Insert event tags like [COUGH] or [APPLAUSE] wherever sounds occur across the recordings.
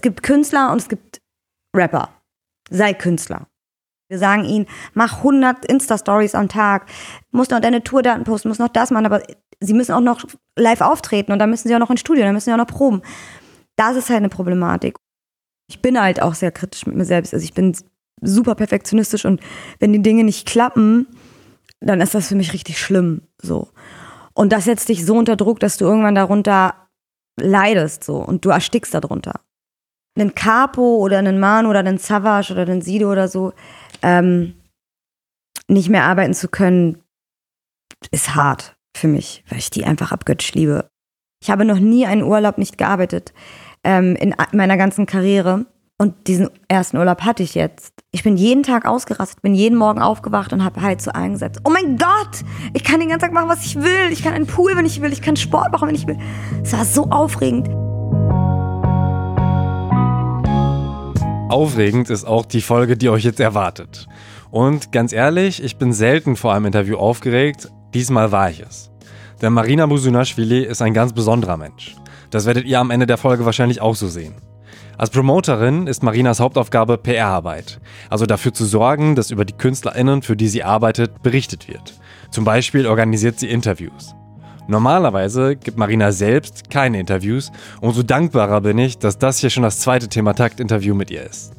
es gibt Künstler und es gibt Rapper. Sei Künstler. Wir sagen ihnen, mach 100 Insta-Stories am Tag, musst noch deine Tourdaten posten, musst noch das machen, aber sie müssen auch noch live auftreten und dann müssen sie auch noch ins Studio, dann müssen sie auch noch proben. Das ist halt eine Problematik. Ich bin halt auch sehr kritisch mit mir selbst. Also ich bin super perfektionistisch und wenn die Dinge nicht klappen, dann ist das für mich richtig schlimm. So. Und das setzt dich so unter Druck, dass du irgendwann darunter leidest so und du erstickst darunter. Einen Capo oder einen Manu oder einen Savage oder einen Sido oder so ähm, nicht mehr arbeiten zu können, ist hart für mich, weil ich die einfach abgöttisch liebe. Ich habe noch nie einen Urlaub nicht gearbeitet ähm, in meiner ganzen Karriere. Und diesen ersten Urlaub hatte ich jetzt. Ich bin jeden Tag ausgerastet, bin jeden Morgen aufgewacht und habe halt so eingesetzt. Oh mein Gott, ich kann den ganzen Tag machen, was ich will. Ich kann einen Pool, wenn ich will. Ich kann Sport machen, wenn ich will. Es war so aufregend. Aufregend ist auch die Folge, die euch jetzt erwartet. Und ganz ehrlich, ich bin selten vor einem Interview aufgeregt. Diesmal war ich es. Denn Marina Musunashvili ist ein ganz besonderer Mensch. Das werdet ihr am Ende der Folge wahrscheinlich auch so sehen. Als Promoterin ist Marinas Hauptaufgabe PR-Arbeit, also dafür zu sorgen, dass über die KünstlerInnen, für die sie arbeitet, berichtet wird. Zum Beispiel organisiert sie Interviews. Normalerweise gibt Marina selbst keine Interviews, umso dankbarer bin ich, dass das hier schon das zweite Thema-Takt-Interview mit ihr ist.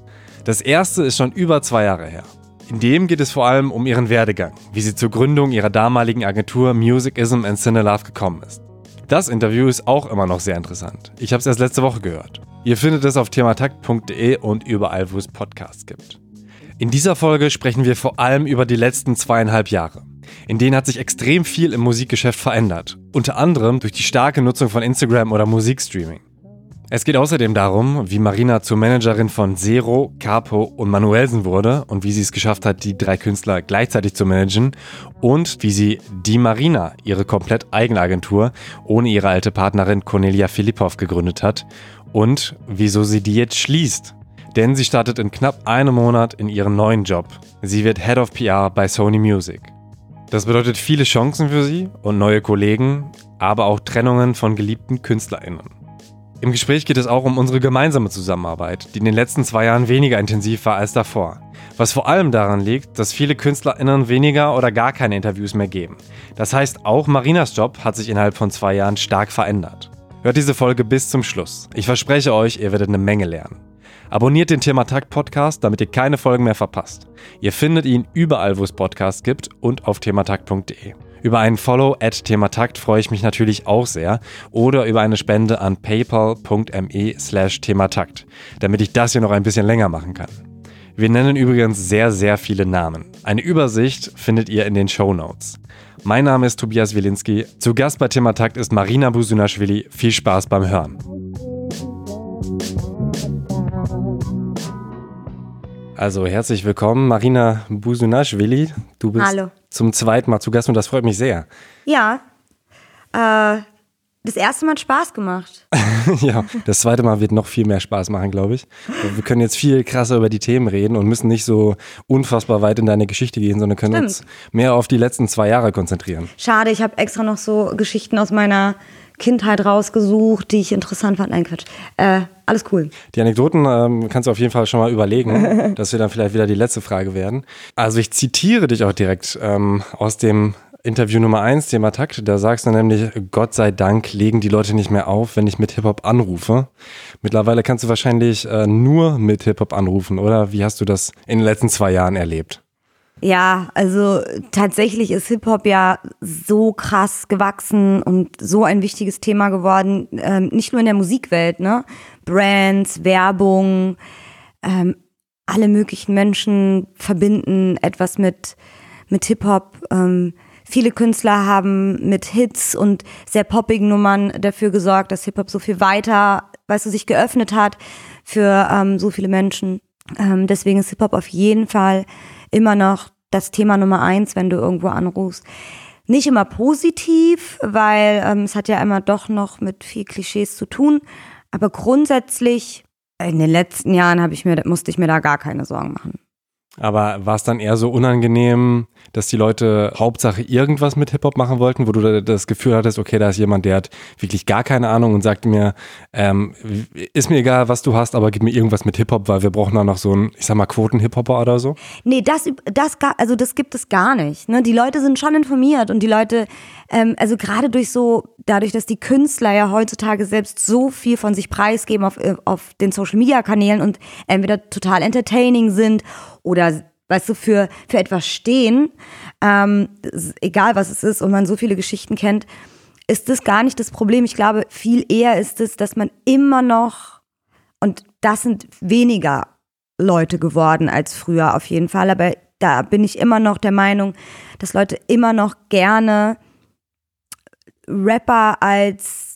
Das erste ist schon über zwei Jahre her. In dem geht es vor allem um ihren Werdegang, wie sie zur Gründung ihrer damaligen Agentur Musicism and Cinelove gekommen ist. Das Interview ist auch immer noch sehr interessant. Ich habe es erst letzte Woche gehört. Ihr findet es auf thematakt.de und überall, wo es Podcasts gibt. In dieser Folge sprechen wir vor allem über die letzten zweieinhalb Jahre. In denen hat sich extrem viel im Musikgeschäft verändert. Unter anderem durch die starke Nutzung von Instagram oder Musikstreaming. Es geht außerdem darum, wie Marina zur Managerin von Zero, Capo und Manuelsen wurde und wie sie es geschafft hat, die drei Künstler gleichzeitig zu managen und wie sie die Marina, ihre komplett eigene Agentur, ohne ihre alte Partnerin Cornelia Filippov gegründet hat und wieso sie die jetzt schließt. Denn sie startet in knapp einem Monat in ihren neuen Job. Sie wird Head of PR bei Sony Music. Das bedeutet viele Chancen für sie und neue Kollegen, aber auch Trennungen von geliebten KünstlerInnen. Im Gespräch geht es auch um unsere gemeinsame Zusammenarbeit, die in den letzten zwei Jahren weniger intensiv war als davor. Was vor allem daran liegt, dass viele KünstlerInnen weniger oder gar keine Interviews mehr geben. Das heißt, auch Marinas Job hat sich innerhalb von zwei Jahren stark verändert. Hört diese Folge bis zum Schluss. Ich verspreche euch, ihr werdet eine Menge lernen. Abonniert den Thematakt Podcast, damit ihr keine Folgen mehr verpasst. Ihr findet ihn überall, wo es Podcasts gibt und auf thematakt.de. Über einen Follow at Thematakt freue ich mich natürlich auch sehr oder über eine Spende an paypal.me slash Thematakt, damit ich das hier noch ein bisschen länger machen kann. Wir nennen übrigens sehr, sehr viele Namen. Eine Übersicht findet ihr in den Show Notes. Mein Name ist Tobias Wilinski. Zu Gast bei Thematakt ist Marina Busunashvili. Viel Spaß beim Hören. Also herzlich willkommen, Marina Busunashvili. Du bist Hallo. zum zweiten Mal zu Gast und das freut mich sehr. Ja, äh, das erste Mal hat Spaß gemacht. [LAUGHS] ja, das zweite Mal wird noch viel mehr Spaß machen, glaube ich. Wir können jetzt viel krasser über die Themen reden und müssen nicht so unfassbar weit in deine Geschichte gehen, sondern können Stimmt. uns mehr auf die letzten zwei Jahre konzentrieren. Schade, ich habe extra noch so Geschichten aus meiner Kindheit rausgesucht, die ich interessant fand. Nein, Quatsch. Äh, alles cool. Die Anekdoten ähm, kannst du auf jeden Fall schon mal überlegen, [LAUGHS] dass wir dann vielleicht wieder die letzte Frage werden. Also ich zitiere dich auch direkt ähm, aus dem Interview Nummer 1, Thema Takt. Da sagst du nämlich, Gott sei Dank legen die Leute nicht mehr auf, wenn ich mit Hip-Hop anrufe. Mittlerweile kannst du wahrscheinlich äh, nur mit Hip-Hop anrufen, oder? Wie hast du das in den letzten zwei Jahren erlebt? Ja, also tatsächlich ist Hip-Hop ja so krass gewachsen und so ein wichtiges Thema geworden, ähm, nicht nur in der Musikwelt, ne? Brands, Werbung, ähm, alle möglichen Menschen verbinden etwas mit, mit Hip-Hop. Ähm, viele Künstler haben mit Hits und sehr poppigen Nummern dafür gesorgt, dass Hip-Hop so viel weiter, weißt du, sich geöffnet hat für ähm, so viele Menschen. Ähm, deswegen ist Hip-Hop auf jeden Fall immer noch das Thema Nummer eins, wenn du irgendwo anrufst. Nicht immer positiv, weil ähm, es hat ja immer doch noch mit viel Klischees zu tun. Aber grundsätzlich, in den letzten Jahren habe ich mir, musste ich mir da gar keine Sorgen machen. Aber war es dann eher so unangenehm, dass die Leute Hauptsache irgendwas mit Hip-Hop machen wollten, wo du das Gefühl hattest, okay, da ist jemand, der hat wirklich gar keine Ahnung und sagt mir, ähm, ist mir egal, was du hast, aber gib mir irgendwas mit Hip-Hop, weil wir brauchen da noch so einen, ich sag mal, Quoten-Hip-Hopper oder so? Nee, das, das, also das gibt es gar nicht. Ne? Die Leute sind schon informiert und die Leute, ähm, also gerade durch so, dadurch, dass die Künstler ja heutzutage selbst so viel von sich preisgeben auf, äh, auf den Social-Media-Kanälen und entweder total entertaining sind oder weißt du, für, für etwas stehen, ähm, egal was es ist und man so viele Geschichten kennt, ist das gar nicht das Problem. Ich glaube, viel eher ist es, dass man immer noch, und das sind weniger Leute geworden als früher auf jeden Fall, aber da bin ich immer noch der Meinung, dass Leute immer noch gerne Rapper als,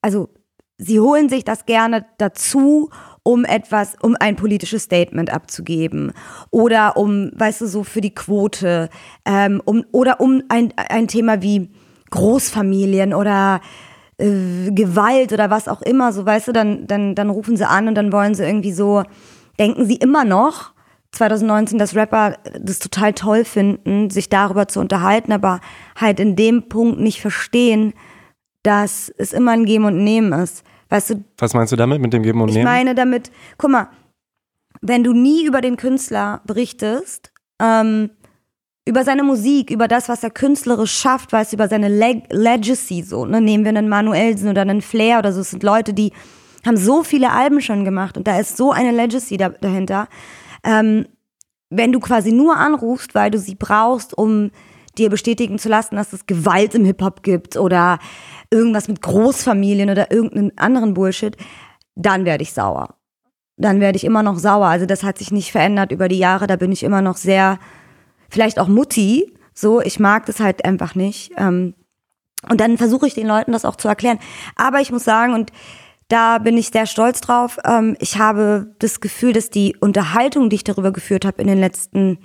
also sie holen sich das gerne dazu, um etwas, um ein politisches Statement abzugeben oder um, weißt du, so für die Quote ähm, um, oder um ein, ein Thema wie Großfamilien oder äh, Gewalt oder was auch immer, so weißt du, dann, dann, dann rufen sie an und dann wollen sie irgendwie so, denken sie immer noch, 2019, dass Rapper das total toll finden, sich darüber zu unterhalten, aber halt in dem Punkt nicht verstehen, dass es immer ein Geben und Nehmen ist. Weißt du, Was meinst du damit, mit dem Geben und ich Nehmen? meine damit, guck mal, wenn du nie über den Künstler berichtest, ähm, über seine Musik, über das, was er künstlerisch schafft, weißt du, über seine Leg Legacy, so, ne? Nehmen wir einen Manuelsen oder einen Flair oder so, es sind Leute, die haben so viele Alben schon gemacht und da ist so eine Legacy da, dahinter. Ähm, wenn du quasi nur anrufst, weil du sie brauchst, um dir bestätigen zu lassen, dass es Gewalt im Hip-Hop gibt oder irgendwas mit Großfamilien oder irgendeinen anderen Bullshit, dann werde ich sauer. Dann werde ich immer noch sauer. Also das hat sich nicht verändert über die Jahre. Da bin ich immer noch sehr, vielleicht auch Mutti. So, ich mag das halt einfach nicht. Ähm, und dann versuche ich den Leuten das auch zu erklären. Aber ich muss sagen, und da bin ich sehr stolz drauf, ähm, ich habe das Gefühl, dass die Unterhaltung, die ich darüber geführt habe in den letzten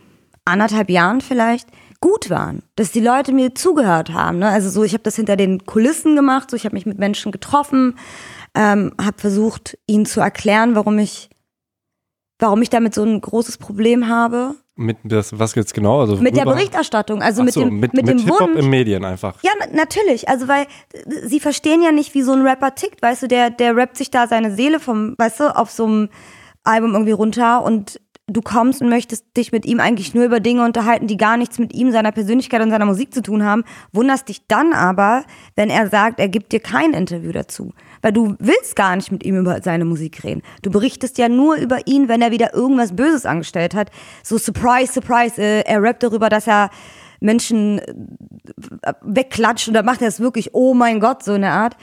anderthalb Jahren vielleicht, gut waren, dass die Leute mir zugehört haben. Ne? Also so, ich habe das hinter den Kulissen gemacht, so ich habe mich mit Menschen getroffen, ähm, habe versucht, ihnen zu erklären, warum ich, warum ich damit so ein großes Problem habe. Mit das, was jetzt genau? Also mit der Berichterstattung, also mit so, dem, mit, mit, mit dem Hip-Hop Wunsch. im Medien einfach. Ja, na, natürlich. Also, weil sie verstehen ja nicht, wie so ein Rapper tickt. Weißt du, der, der rappt sich da seine Seele vom, weißt du, auf so einem Album irgendwie runter und du kommst und möchtest dich mit ihm eigentlich nur über Dinge unterhalten, die gar nichts mit ihm, seiner Persönlichkeit und seiner Musik zu tun haben. Wunderst dich dann aber, wenn er sagt, er gibt dir kein Interview dazu. Weil du willst gar nicht mit ihm über seine Musik reden. Du berichtest ja nur über ihn, wenn er wieder irgendwas Böses angestellt hat. So surprise, surprise, äh, er rappt darüber, dass er Menschen äh, wegklatscht und dann macht er es wirklich, oh mein Gott, so eine Art.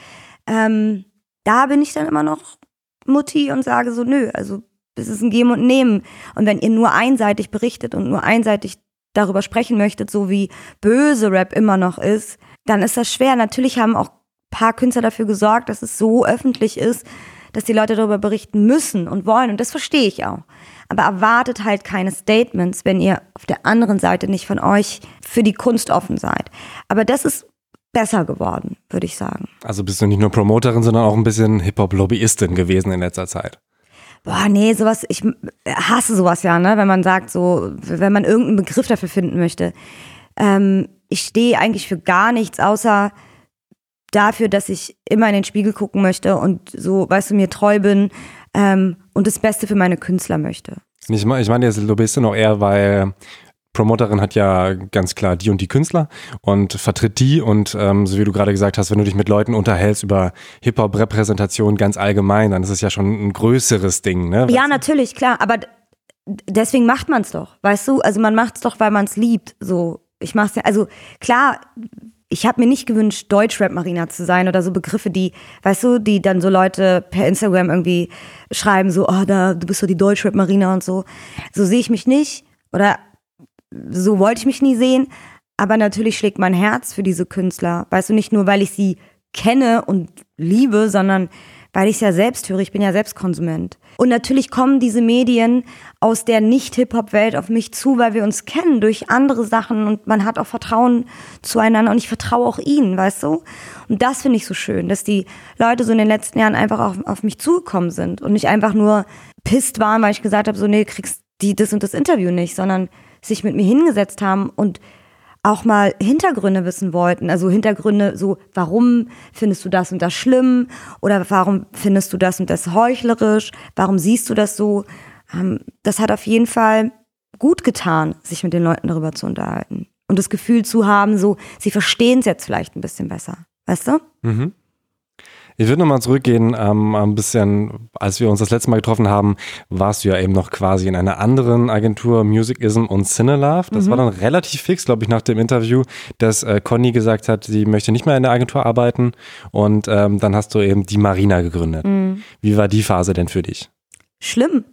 Ähm, da bin ich dann immer noch Mutti und sage so, nö, also es ist ein Geben und Nehmen. Und wenn ihr nur einseitig berichtet und nur einseitig darüber sprechen möchtet, so wie böse Rap immer noch ist, dann ist das schwer. Natürlich haben auch ein paar Künstler dafür gesorgt, dass es so öffentlich ist, dass die Leute darüber berichten müssen und wollen. Und das verstehe ich auch. Aber erwartet halt keine Statements, wenn ihr auf der anderen Seite nicht von euch für die Kunst offen seid. Aber das ist besser geworden, würde ich sagen. Also bist du nicht nur Promoterin, sondern auch ein bisschen Hip-Hop-Lobbyistin gewesen in letzter Zeit. Boah, nee, sowas, ich hasse sowas ja, ne, wenn man sagt, so, wenn man irgendeinen Begriff dafür finden möchte. Ähm, ich stehe eigentlich für gar nichts, außer dafür, dass ich immer in den Spiegel gucken möchte und so, weißt du, mir treu bin ähm, und das Beste für meine Künstler möchte. Ich meine ich meine jetzt Lobbyistin auch eher, weil Promoterin hat ja ganz klar die und die Künstler und vertritt die und ähm, so wie du gerade gesagt hast, wenn du dich mit Leuten unterhältst über Hip-Hop-Repräsentation ganz allgemein, dann ist es ja schon ein größeres Ding, ne? Ja, natürlich, klar, aber deswegen macht man es doch, weißt du? Also man macht es doch, weil man es liebt. So, ich mach's ja, also klar, ich habe mir nicht gewünscht, Deutschrap-Marina zu sein oder so Begriffe, die, weißt du, die dann so Leute per Instagram irgendwie schreiben, so, oh, da, du bist so die Deutschrap-Marina und so. So sehe ich mich nicht oder so wollte ich mich nie sehen. Aber natürlich schlägt mein Herz für diese Künstler. Weißt du, nicht nur, weil ich sie kenne und liebe, sondern weil ich es ja selbst höre. Ich bin ja selbst Konsument. Und natürlich kommen diese Medien aus der Nicht-Hip-Hop-Welt auf mich zu, weil wir uns kennen durch andere Sachen und man hat auch Vertrauen zueinander und ich vertraue auch ihnen, weißt du? Und das finde ich so schön, dass die Leute so in den letzten Jahren einfach auf, auf mich zugekommen sind und nicht einfach nur pisst waren, weil ich gesagt habe, so, nee, kriegst die das und das Interview nicht, sondern sich mit mir hingesetzt haben und auch mal Hintergründe wissen wollten. Also Hintergründe so, warum findest du das und das schlimm? Oder warum findest du das und das heuchlerisch? Warum siehst du das so? Ähm, das hat auf jeden Fall gut getan, sich mit den Leuten darüber zu unterhalten. Und das Gefühl zu haben, so, sie verstehen es jetzt vielleicht ein bisschen besser. Weißt du? Mhm. Ich würde nochmal zurückgehen, ähm, ein bisschen, als wir uns das letzte Mal getroffen haben, warst du ja eben noch quasi in einer anderen Agentur, Musicism und Cinelove. Das mhm. war dann relativ fix, glaube ich, nach dem Interview, dass äh, Conny gesagt hat, sie möchte nicht mehr in der Agentur arbeiten. Und ähm, dann hast du eben die Marina gegründet. Mhm. Wie war die Phase denn für dich? Schlimm.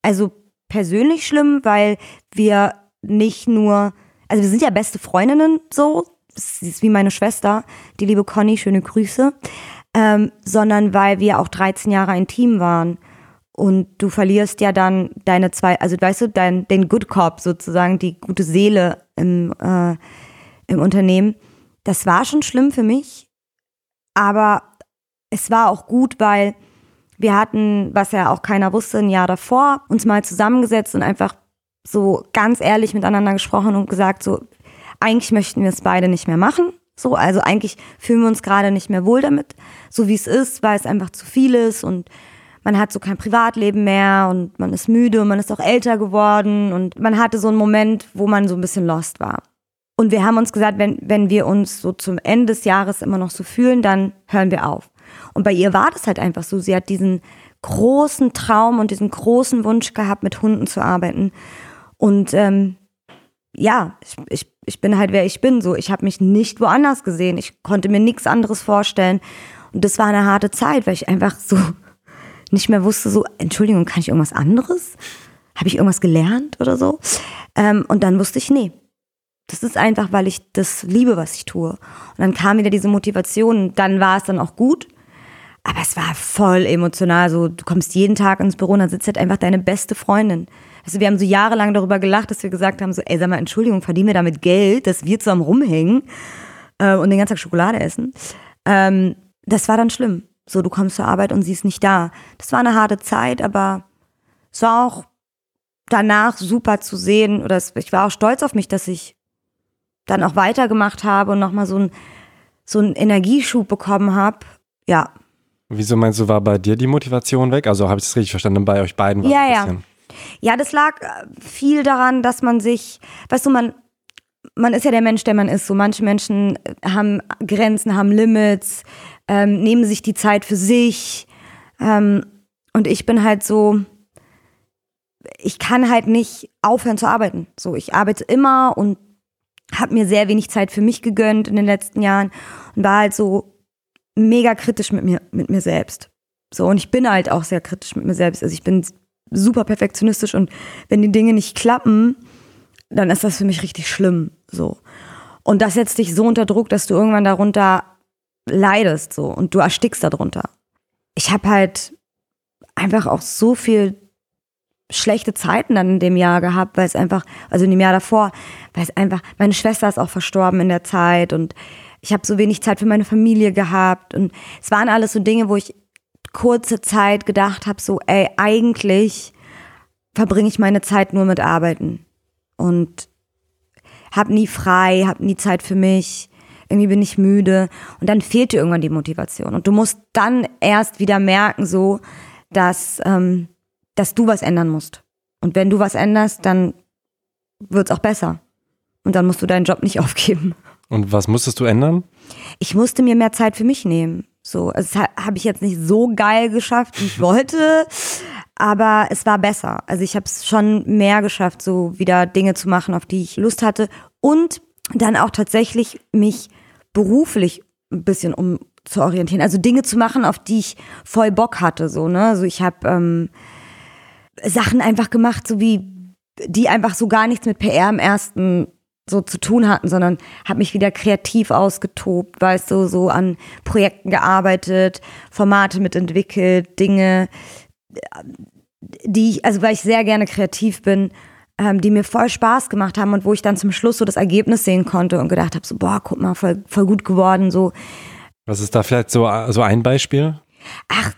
Also persönlich schlimm, weil wir nicht nur, also wir sind ja beste Freundinnen so, sie ist wie meine Schwester, die liebe Conny, schöne Grüße ähm, sondern weil wir auch 13 Jahre ein Team waren. Und du verlierst ja dann deine zwei, also weißt du, dein, den Good Cop sozusagen, die gute Seele im, äh, im Unternehmen. Das war schon schlimm für mich, aber es war auch gut, weil wir hatten, was ja auch keiner wusste, ein Jahr davor, uns mal zusammengesetzt und einfach so ganz ehrlich miteinander gesprochen und gesagt, so, eigentlich möchten wir es beide nicht mehr machen. So, also eigentlich fühlen wir uns gerade nicht mehr wohl damit, so wie es ist, weil es einfach zu viel ist und man hat so kein Privatleben mehr und man ist müde und man ist auch älter geworden und man hatte so einen Moment, wo man so ein bisschen lost war. Und wir haben uns gesagt, wenn, wenn wir uns so zum Ende des Jahres immer noch so fühlen, dann hören wir auf. Und bei ihr war das halt einfach so. Sie hat diesen großen Traum und diesen großen Wunsch gehabt, mit Hunden zu arbeiten. Und ähm, ja, ich, ich, ich bin halt wer ich bin. So, ich habe mich nicht woanders gesehen. Ich konnte mir nichts anderes vorstellen. Und das war eine harte Zeit, weil ich einfach so [LAUGHS] nicht mehr wusste, so, Entschuldigung, kann ich irgendwas anderes? Habe ich irgendwas gelernt oder so? Ähm, und dann wusste ich, nee. Das ist einfach, weil ich das liebe, was ich tue. Und dann kam wieder diese Motivation. Dann war es dann auch gut. Aber es war voll emotional. So, du kommst jeden Tag ins Büro und dann sitzt halt einfach deine beste Freundin also wir haben so jahrelang darüber gelacht, dass wir gesagt haben, so, ey, sag mal, Entschuldigung, verdienen wir damit Geld, dass wir zusammen rumhängen äh, und den ganzen Tag Schokolade essen. Ähm, das war dann schlimm. So, du kommst zur Arbeit und sie ist nicht da. Das war eine harte Zeit, aber es war auch danach super zu sehen oder es, ich war auch stolz auf mich, dass ich dann auch weitergemacht habe und nochmal so, ein, so einen Energieschub bekommen habe. Ja. Wieso meinst du, war bei dir die Motivation weg? Also habe ich es richtig verstanden, bei euch beiden war ja, es ein bisschen. Ja, ja, das lag äh, viel daran, dass man sich, weißt du, man, man ist ja der Mensch, der man ist. So manche Menschen äh, haben Grenzen, haben Limits, ähm, nehmen sich die Zeit für sich. Ähm, und ich bin halt so, ich kann halt nicht aufhören zu arbeiten. So, ich arbeite immer und habe mir sehr wenig Zeit für mich gegönnt in den letzten Jahren und war halt so mega kritisch mit mir, mit mir selbst. So, und ich bin halt auch sehr kritisch mit mir selbst. Also ich bin super perfektionistisch und wenn die Dinge nicht klappen, dann ist das für mich richtig schlimm, so. Und das setzt dich so unter Druck, dass du irgendwann darunter leidest, so, und du erstickst darunter. Ich habe halt einfach auch so viel schlechte Zeiten dann in dem Jahr gehabt, weil es einfach, also in dem Jahr davor, weil es einfach, meine Schwester ist auch verstorben in der Zeit und ich habe so wenig Zeit für meine Familie gehabt und es waren alles so Dinge, wo ich kurze Zeit gedacht habe, so, ey, eigentlich verbringe ich meine Zeit nur mit Arbeiten und habe nie frei, habe nie Zeit für mich. Irgendwie bin ich müde und dann fehlt dir irgendwann die Motivation und du musst dann erst wieder merken, so, dass ähm, dass du was ändern musst. Und wenn du was änderst, dann wird's auch besser. Und dann musst du deinen Job nicht [LAUGHS] aufgeben. Und was musstest du ändern? Ich musste mir mehr Zeit für mich nehmen. So, also das habe ich jetzt nicht so geil geschafft, wie ich [LAUGHS] wollte, aber es war besser. Also ich habe es schon mehr geschafft, so wieder Dinge zu machen, auf die ich Lust hatte und dann auch tatsächlich mich beruflich ein bisschen um zu orientieren, also Dinge zu machen, auf die ich voll Bock hatte, so ne. Also ich habe ähm, Sachen einfach gemacht, so wie die einfach so gar nichts mit PR im ersten so zu tun hatten, sondern habe mich wieder kreativ ausgetobt, weißt du, so an Projekten gearbeitet, Formate mitentwickelt, Dinge, die ich, also weil ich sehr gerne kreativ bin, ähm, die mir voll Spaß gemacht haben und wo ich dann zum Schluss so das Ergebnis sehen konnte und gedacht habe, so, boah, guck mal, voll, voll gut geworden, so. Was ist da vielleicht so, so ein Beispiel? Ach,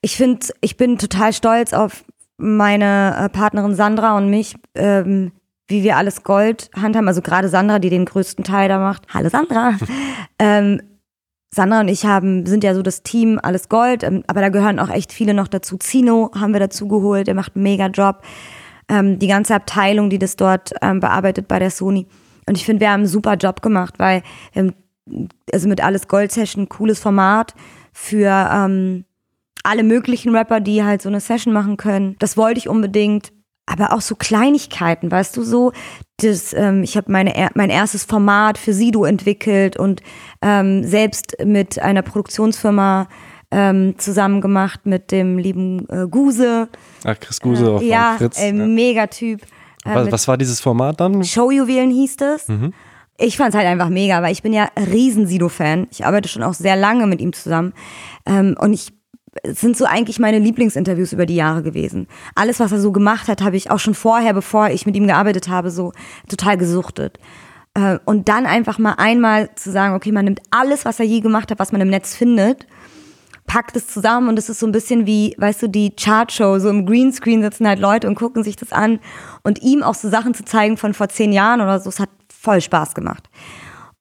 ich finde, ich bin total stolz auf meine äh, Partnerin Sandra und mich, ähm, wie wir alles Gold handhaben, also gerade Sandra, die den größten Teil da macht. Hallo Sandra. [LAUGHS] ähm, Sandra und ich haben, sind ja so das Team Alles Gold, ähm, aber da gehören auch echt viele noch dazu. Zino haben wir dazu geholt, der macht einen mega Job. Ähm, die ganze Abteilung, die das dort ähm, bearbeitet bei der Sony. Und ich finde, wir haben einen super Job gemacht, weil ähm, also mit Alles Gold Session ein cooles Format für ähm, alle möglichen Rapper, die halt so eine Session machen können. Das wollte ich unbedingt. Aber auch so Kleinigkeiten, weißt du, so, das, ähm, ich habe meine mein erstes Format für Sido entwickelt und ähm, selbst mit einer Produktionsfirma ähm, zusammen gemacht mit dem lieben äh, Guse. Ach, Chris Guse äh, ja, Fritz. Äh, ja, Megatyp. Äh, was, was war dieses Format dann? Showjuwelen hieß es. Mhm. Ich fand es halt einfach mega, weil ich bin ja riesen Sido-Fan. Ich arbeite schon auch sehr lange mit ihm zusammen. Ähm, und ich sind so eigentlich meine Lieblingsinterviews über die Jahre gewesen. Alles, was er so gemacht hat, habe ich auch schon vorher, bevor ich mit ihm gearbeitet habe, so total gesuchtet. Äh, und dann einfach mal einmal zu sagen, okay, man nimmt alles, was er je gemacht hat, was man im Netz findet, packt es zusammen und es ist so ein bisschen wie, weißt du, die Chartshow, so im Greenscreen sitzen halt Leute und gucken sich das an und ihm auch so Sachen zu zeigen von vor zehn Jahren oder so, es hat voll Spaß gemacht.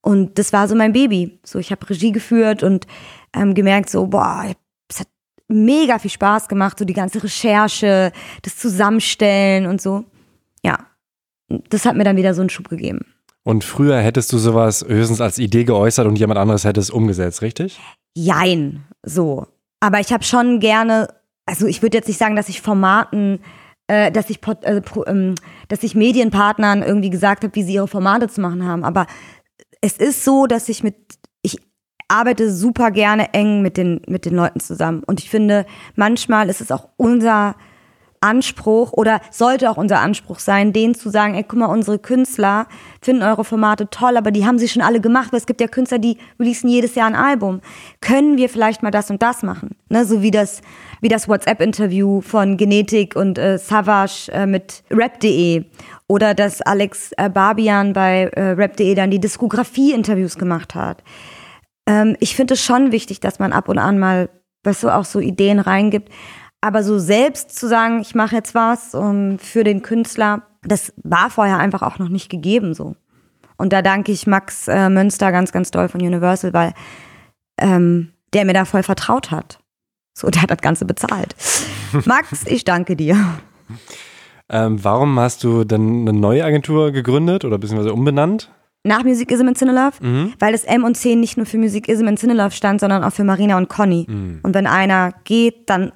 Und das war so mein Baby. So, ich habe Regie geführt und ähm, gemerkt so, boah, mega viel Spaß gemacht, so die ganze Recherche, das Zusammenstellen und so. Ja, das hat mir dann wieder so einen Schub gegeben. Und früher hättest du sowas höchstens als Idee geäußert und jemand anderes hätte es umgesetzt, richtig? Jein, so. Aber ich habe schon gerne, also ich würde jetzt nicht sagen, dass ich Formaten, äh, dass ich, äh, ähm, dass ich Medienpartnern irgendwie gesagt habe, wie sie ihre Formate zu machen haben. Aber es ist so, dass ich mit arbeite super gerne eng mit den, mit den Leuten zusammen. Und ich finde, manchmal ist es auch unser Anspruch oder sollte auch unser Anspruch sein, denen zu sagen, ey, guck mal, unsere Künstler finden eure Formate toll, aber die haben sie schon alle gemacht, weil es gibt ja Künstler, die releasen jedes Jahr ein Album. Können wir vielleicht mal das und das machen? Ne, so wie das, wie das WhatsApp-Interview von Genetik und äh, Savage äh, mit Rap.de oder dass Alex äh, Barbian bei äh, Rap.de dann die Diskografie-Interviews gemacht hat. Ähm, ich finde es schon wichtig, dass man ab und an mal, weißt du, auch so Ideen reingibt. Aber so selbst zu sagen, ich mache jetzt was um, für den Künstler, das war vorher einfach auch noch nicht gegeben so. Und da danke ich Max äh, Münster ganz, ganz doll von Universal, weil ähm, der mir da voll vertraut hat. So, [LAUGHS] der hat das Ganze bezahlt. [LAUGHS] Max, ich danke dir. Ähm, warum hast du dann eine neue Agentur gegründet oder beziehungsweise umbenannt? Nach Music Ism in Cinelove, mhm. weil das M und C nicht nur für Music Ism in Cinelove stand, sondern auch für Marina und Conny. Mhm. Und wenn einer geht, dann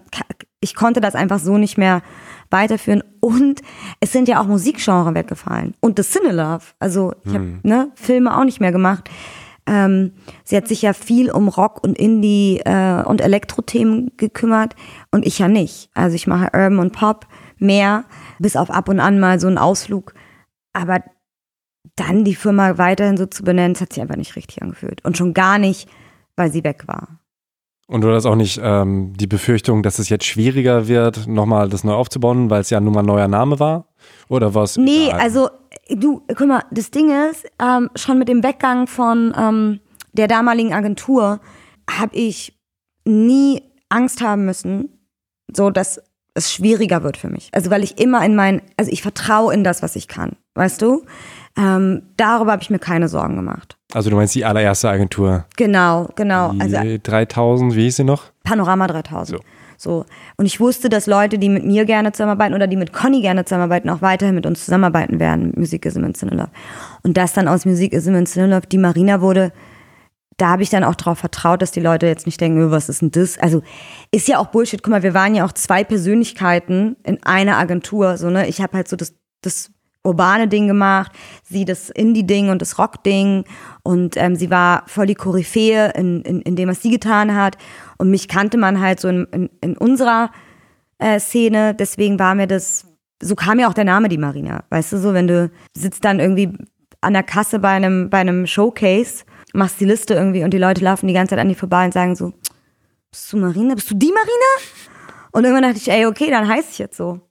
ich konnte das einfach so nicht mehr weiterführen. Und es sind ja auch Musikgenre weggefallen. Und das Cinelove. Also ich habe mhm. ne, Filme auch nicht mehr gemacht. Ähm, sie hat sich ja viel um Rock und Indie äh, und Elektro-Themen gekümmert und ich ja nicht. Also ich mache Urban und Pop mehr, bis auf ab und an mal so einen Ausflug. Aber dann die Firma weiterhin so zu benennen, das hat sich einfach nicht richtig angefühlt. Und schon gar nicht, weil sie weg war. Und du hast auch nicht ähm, die Befürchtung, dass es jetzt schwieriger wird, nochmal das neu aufzubauen, weil es ja nun mal ein neuer Name war? Oder was? Nee, egal? also du, guck mal, das Ding ist, ähm, schon mit dem Weggang von ähm, der damaligen Agentur habe ich nie Angst haben müssen, so dass es schwieriger wird für mich. Also weil ich immer in mein, also ich vertraue in das, was ich kann, weißt du? Ähm, darüber habe ich mir keine Sorgen gemacht. Also du meinst die allererste Agentur? Genau, genau. Die also 3000, wie hieß sie noch? Panorama 3000. So. so. Und ich wusste, dass Leute, die mit mir gerne zusammenarbeiten oder die mit Conny gerne zusammenarbeiten, auch weiterhin mit uns zusammenarbeiten werden. Musik is in Cinelove. Und das dann aus Musik is in Cinelove die Marina wurde, da habe ich dann auch darauf vertraut, dass die Leute jetzt nicht denken, was ist denn das? Also ist ja auch Bullshit. Guck mal, wir waren ja auch zwei Persönlichkeiten in einer Agentur. So, ne? Ich habe halt so das, das urbane Ding gemacht, sie das Indie-Ding und das Rock-Ding. Und ähm, sie war voll die Koryphäe in, in, in dem, was sie getan hat. Und mich kannte man halt so in, in, in unserer äh, Szene, deswegen war mir das, so kam ja auch der Name die Marina, weißt du, so wenn du sitzt dann irgendwie an der Kasse bei einem, bei einem Showcase, machst die Liste irgendwie und die Leute laufen die ganze Zeit an dir vorbei und sagen so, bist du Marina, bist du die Marina? Und irgendwann dachte ich, ey, okay, dann heiße ich jetzt so.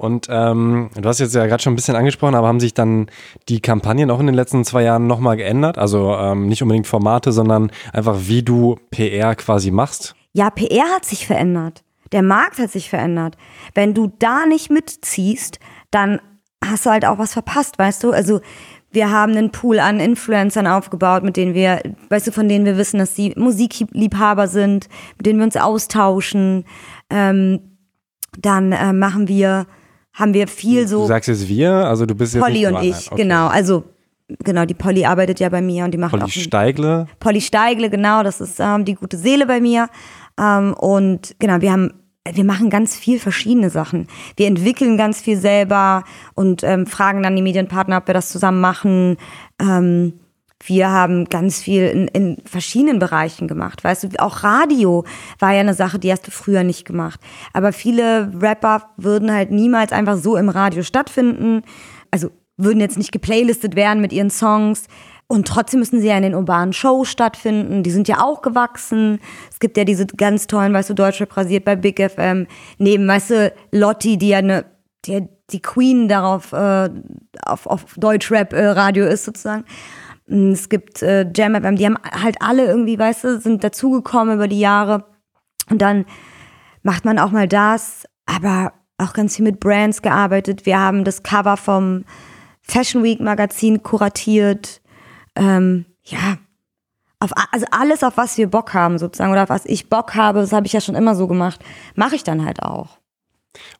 Und ähm, du hast jetzt ja gerade schon ein bisschen angesprochen, aber haben sich dann die Kampagnen auch in den letzten zwei Jahren nochmal geändert? Also ähm, nicht unbedingt Formate, sondern einfach wie du PR quasi machst? Ja, PR hat sich verändert. Der Markt hat sich verändert. Wenn du da nicht mitziehst, dann hast du halt auch was verpasst, weißt du? Also wir haben einen Pool an Influencern aufgebaut, mit denen wir, weißt du, von denen wir wissen, dass sie Musikliebhaber sind, mit denen wir uns austauschen. Ähm, dann äh, machen wir, haben wir viel so. Du sagst jetzt wir, also du bist jetzt Polly und ich, okay. genau. Also genau, die Polly arbeitet ja bei mir und die macht Polly auch. Steigle. Polly Steigle, genau, das ist ähm, die gute Seele bei mir. Ähm, und genau, wir haben wir machen ganz viel verschiedene Sachen. Wir entwickeln ganz viel selber und ähm, fragen dann die Medienpartner, ob wir das zusammen machen. Wir haben ganz viel in, in verschiedenen Bereichen gemacht. Weißt du, auch Radio war ja eine Sache, die hast du früher nicht gemacht. Aber viele Rapper würden halt niemals einfach so im Radio stattfinden. Also würden jetzt nicht geplaylistet werden mit ihren Songs. Und trotzdem müssen sie ja in den urbanen Shows stattfinden. Die sind ja auch gewachsen. Es gibt ja diese ganz tollen, weißt du, Deutschrap rasiert bei Big FM. Neben, weißt du, Lotti, die ja eine, die, die Queen darauf, äh, auf, auf Deutschrap-Radio äh, ist sozusagen. Es gibt äh, Jam FM, die haben halt alle irgendwie, weißt du, sind dazugekommen über die Jahre. Und dann macht man auch mal das, aber auch ganz viel mit Brands gearbeitet. Wir haben das Cover vom Fashion Week Magazin kuratiert ähm, ja, auf, also alles, auf was wir Bock haben sozusagen oder auf was ich Bock habe, das habe ich ja schon immer so gemacht, mache ich dann halt auch.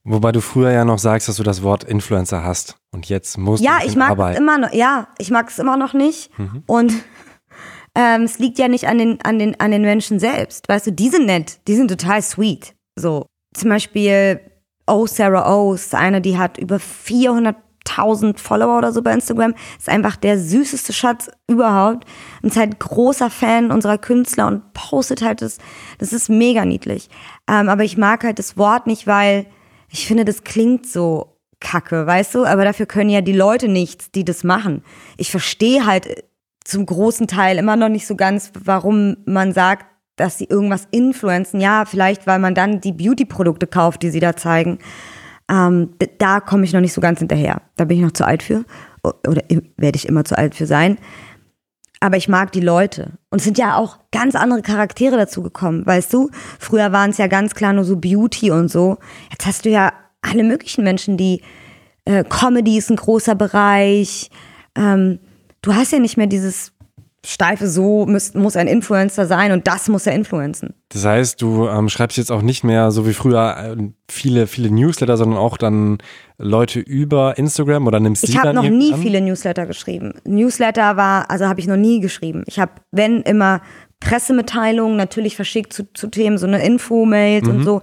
Wobei du früher ja noch sagst, dass du das Wort Influencer hast und jetzt musst ja, du ich mag arbeiten. es immer noch, ja, ich mag es immer noch nicht mhm. und [LAUGHS] ähm, es liegt ja nicht an den, an, den, an den Menschen selbst. Weißt du, die sind nett, die sind total sweet. So, zum Beispiel Oh Sarah O ist eine, die hat über 400 1000 Follower oder so bei Instagram. Ist einfach der süßeste Schatz überhaupt. Und ist halt großer Fan unserer Künstler und postet halt das. Das ist mega niedlich. Ähm, aber ich mag halt das Wort nicht, weil ich finde, das klingt so kacke, weißt du? Aber dafür können ja die Leute nichts, die das machen. Ich verstehe halt zum großen Teil immer noch nicht so ganz, warum man sagt, dass sie irgendwas influenzen. Ja, vielleicht, weil man dann die Beauty-Produkte kauft, die sie da zeigen. Ähm, da komme ich noch nicht so ganz hinterher. Da bin ich noch zu alt für. Oder werde ich immer zu alt für sein. Aber ich mag die Leute. Und es sind ja auch ganz andere Charaktere dazu gekommen. Weißt du, früher waren es ja ganz klar nur so Beauty und so. Jetzt hast du ja alle möglichen Menschen, die äh, Comedy ist ein großer Bereich. Ähm, du hast ja nicht mehr dieses steife, so muss, muss ein Influencer sein und das muss er influenzen. Das heißt, du ähm, schreibst jetzt auch nicht mehr so wie früher äh, viele, viele Newsletter, sondern auch dann Leute über Instagram oder nimmst ich die dann Ich habe noch nie an? viele Newsletter geschrieben. Newsletter war, also habe ich noch nie geschrieben. Ich habe, wenn immer Pressemitteilungen natürlich verschickt zu, zu Themen, so eine Info-Mails mhm. und so.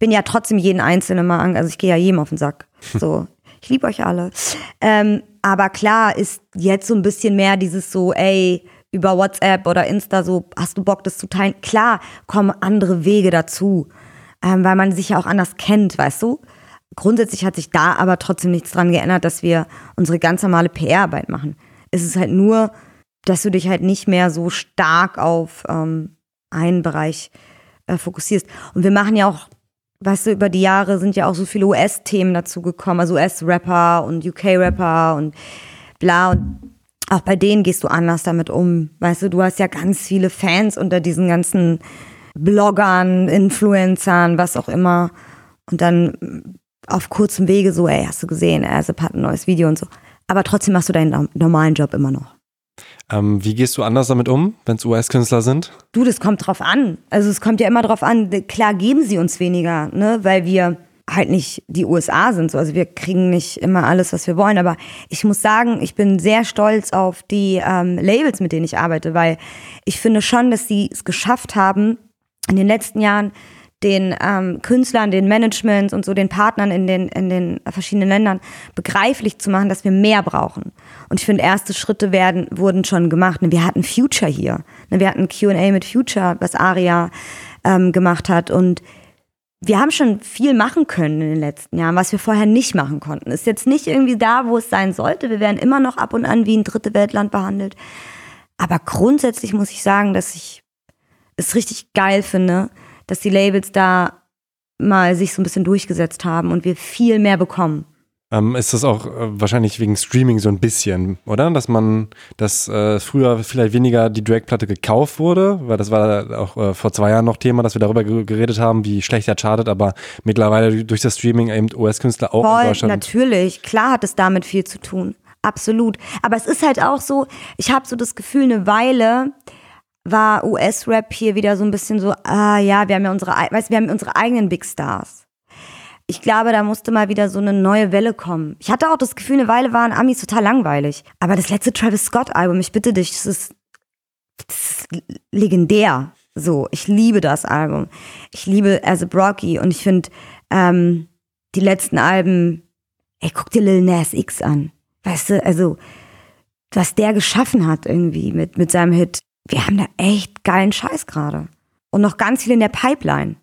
Bin ja trotzdem jeden Einzelnen mal an, also ich gehe ja jedem auf den Sack. So, [LAUGHS] ich liebe euch alle. Ähm, aber klar ist jetzt so ein bisschen mehr dieses so, ey, über WhatsApp oder Insta so, hast du Bock, das zu teilen? Klar kommen andere Wege dazu, ähm, weil man sich ja auch anders kennt, weißt du? Grundsätzlich hat sich da aber trotzdem nichts dran geändert, dass wir unsere ganz normale PR-Arbeit machen. Es ist halt nur, dass du dich halt nicht mehr so stark auf ähm, einen Bereich äh, fokussierst. Und wir machen ja auch, weißt du, über die Jahre sind ja auch so viele US-Themen dazu gekommen, also US-Rapper und UK-Rapper und bla. Und auch bei denen gehst du anders damit um. Weißt du, du hast ja ganz viele Fans unter diesen ganzen Bloggern, Influencern, was auch immer. Und dann auf kurzem Wege so, ey, hast du gesehen, Asip hat ein neues Video und so. Aber trotzdem machst du deinen normalen Job immer noch. Ähm, wie gehst du anders damit um, wenn es US-Künstler sind? Du, das kommt drauf an. Also es kommt ja immer drauf an. Klar geben sie uns weniger, ne, weil wir halt nicht die USA sind. So. Also wir kriegen nicht immer alles, was wir wollen. Aber ich muss sagen, ich bin sehr stolz auf die ähm, Labels, mit denen ich arbeite, weil ich finde schon, dass sie es geschafft haben, in den letzten Jahren den ähm, Künstlern, den Managements und so den Partnern in den, in den verschiedenen Ländern begreiflich zu machen, dass wir mehr brauchen. Und ich finde, erste Schritte werden, wurden schon gemacht. Wir hatten Future hier. Wir hatten Q&A mit Future, was Aria ähm, gemacht hat. Und wir haben schon viel machen können in den letzten Jahren, was wir vorher nicht machen konnten. Ist jetzt nicht irgendwie da, wo es sein sollte. Wir werden immer noch ab und an wie ein dritte Weltland behandelt. Aber grundsätzlich muss ich sagen, dass ich es richtig geil finde, dass die Labels da mal sich so ein bisschen durchgesetzt haben und wir viel mehr bekommen. Ähm, ist das auch äh, wahrscheinlich wegen Streaming so ein bisschen, oder? Dass man, dass äh, früher vielleicht weniger die Drake-Platte gekauft wurde, weil das war auch äh, vor zwei Jahren noch Thema, dass wir darüber geredet haben, wie schlecht er chartet, aber mittlerweile durch das Streaming eben US-Künstler auch Voll, in Deutschland. natürlich. Klar hat es damit viel zu tun. Absolut. Aber es ist halt auch so, ich habe so das Gefühl, eine Weile war US-Rap hier wieder so ein bisschen so, ah ja, wir haben ja unsere, weißt, wir haben unsere eigenen Big Stars ich glaube, da musste mal wieder so eine neue Welle kommen. Ich hatte auch das Gefühl, eine Weile waren Amis total langweilig. Aber das letzte Travis Scott-Album, ich bitte dich, das ist, das ist legendär. So, ich liebe das Album. Ich liebe As a Brocky und ich finde ähm, die letzten Alben, ey, guck dir Lil Nas X an. Weißt du, also, was der geschaffen hat irgendwie mit, mit seinem Hit. Wir haben da echt geilen Scheiß gerade. Und noch ganz viel in der Pipeline.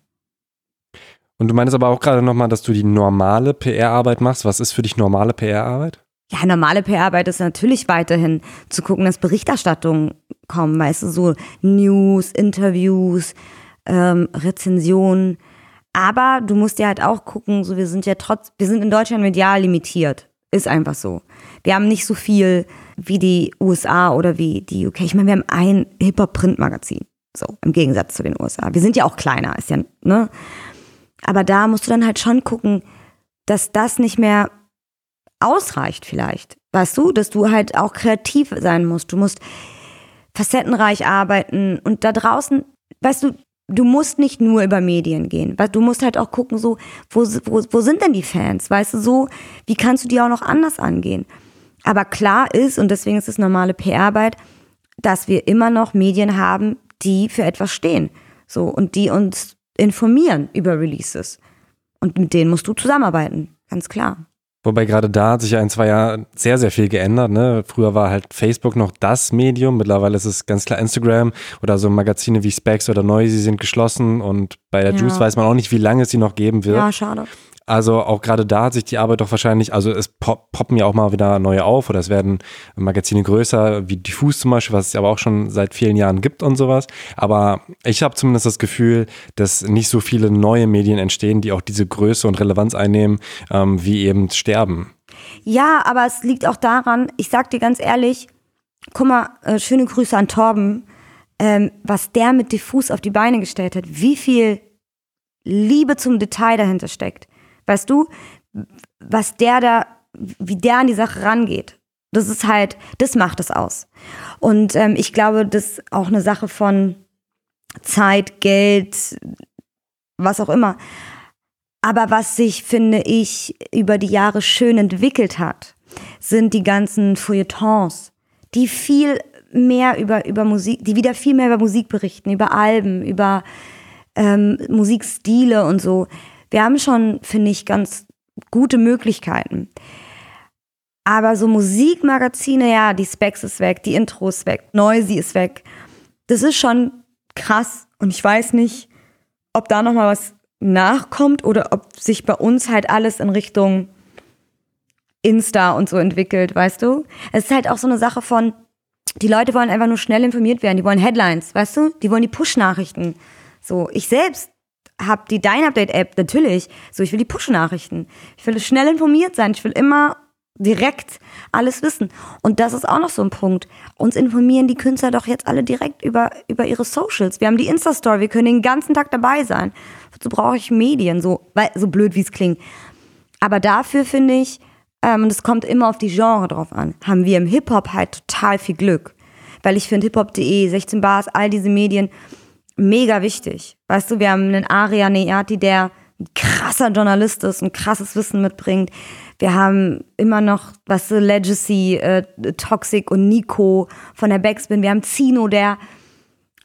Und du meinst aber auch gerade nochmal, dass du die normale PR-Arbeit machst. Was ist für dich normale PR-Arbeit? Ja, normale PR-Arbeit ist natürlich weiterhin zu gucken, dass Berichterstattungen kommen, weißt du, so News, Interviews, ähm, Rezensionen. Aber du musst ja halt auch gucken, so wir sind ja trotz, wir sind in Deutschland medial limitiert. Ist einfach so. Wir haben nicht so viel wie die USA oder wie die UK. Ich meine, wir haben ein Hip-Hop-Print-Magazin. So, im Gegensatz zu den USA. Wir sind ja auch kleiner, ist ja, ne? Aber da musst du dann halt schon gucken, dass das nicht mehr ausreicht vielleicht. Weißt du, dass du halt auch kreativ sein musst. Du musst facettenreich arbeiten und da draußen, weißt du, du musst nicht nur über Medien gehen. Du musst halt auch gucken, so, wo, wo, wo sind denn die Fans? Weißt du, so, wie kannst du die auch noch anders angehen? Aber klar ist, und deswegen ist es normale PR-Arbeit, dass wir immer noch Medien haben, die für etwas stehen. So, und die uns informieren über Releases. Und mit denen musst du zusammenarbeiten, ganz klar. Wobei gerade da hat sich ja in zwei Jahren sehr, sehr viel geändert. Ne? Früher war halt Facebook noch das Medium. Mittlerweile ist es ganz klar Instagram oder so Magazine wie Specs oder Noisy sind geschlossen und bei der ja. Juice weiß man auch nicht, wie lange es sie noch geben wird. Ja, schade. Also auch gerade da hat sich die Arbeit doch wahrscheinlich, also es pop, poppen ja auch mal wieder neue auf oder es werden Magazine größer, wie Diffus zum Beispiel, was es aber auch schon seit vielen Jahren gibt und sowas. Aber ich habe zumindest das Gefühl, dass nicht so viele neue Medien entstehen, die auch diese Größe und Relevanz einnehmen, ähm, wie eben sterben. Ja, aber es liegt auch daran, ich sag dir ganz ehrlich, guck mal, äh, schöne Grüße an Torben, ähm, was der mit Diffus auf die Beine gestellt hat, wie viel Liebe zum Detail dahinter steckt. Weißt du, was der da, wie der an die Sache rangeht. Das ist halt, das macht es aus. Und ähm, ich glaube, das ist auch eine Sache von Zeit, Geld, was auch immer. Aber was sich, finde ich, über die Jahre schön entwickelt hat, sind die ganzen Feuilletons, die viel mehr über, über Musik, die wieder viel mehr über Musik berichten, über Alben, über ähm, Musikstile und so wir haben schon, finde ich, ganz gute Möglichkeiten. Aber so Musikmagazine, ja, die Specs ist weg, die Intro ist weg, Noisy ist weg. Das ist schon krass und ich weiß nicht, ob da noch mal was nachkommt oder ob sich bei uns halt alles in Richtung Insta und so entwickelt, weißt du? Es ist halt auch so eine Sache von, die Leute wollen einfach nur schnell informiert werden, die wollen Headlines, weißt du? Die wollen die Push-Nachrichten. So, ich selbst habe die Dein Update App natürlich. So, ich will die Push-Nachrichten. Ich will schnell informiert sein. Ich will immer direkt alles wissen. Und das ist auch noch so ein Punkt. Uns informieren die Künstler doch jetzt alle direkt über, über ihre Socials. Wir haben die Insta-Story, wir können den ganzen Tag dabei sein. Wozu brauche ich Medien? So, weil, so blöd wie es klingt. Aber dafür finde ich, ähm, und es kommt immer auf die Genre drauf an, haben wir im Hip-Hop halt total viel Glück. Weil ich finde hiphop.de, 16 Bars, all diese Medien, mega wichtig. Weißt du, wir haben einen Aria Neati, der ein krasser Journalist ist und krasses Wissen mitbringt. Wir haben immer noch, was weißt du, Legacy, äh, Toxic und Nico von der Backspin. Wir haben Zino, der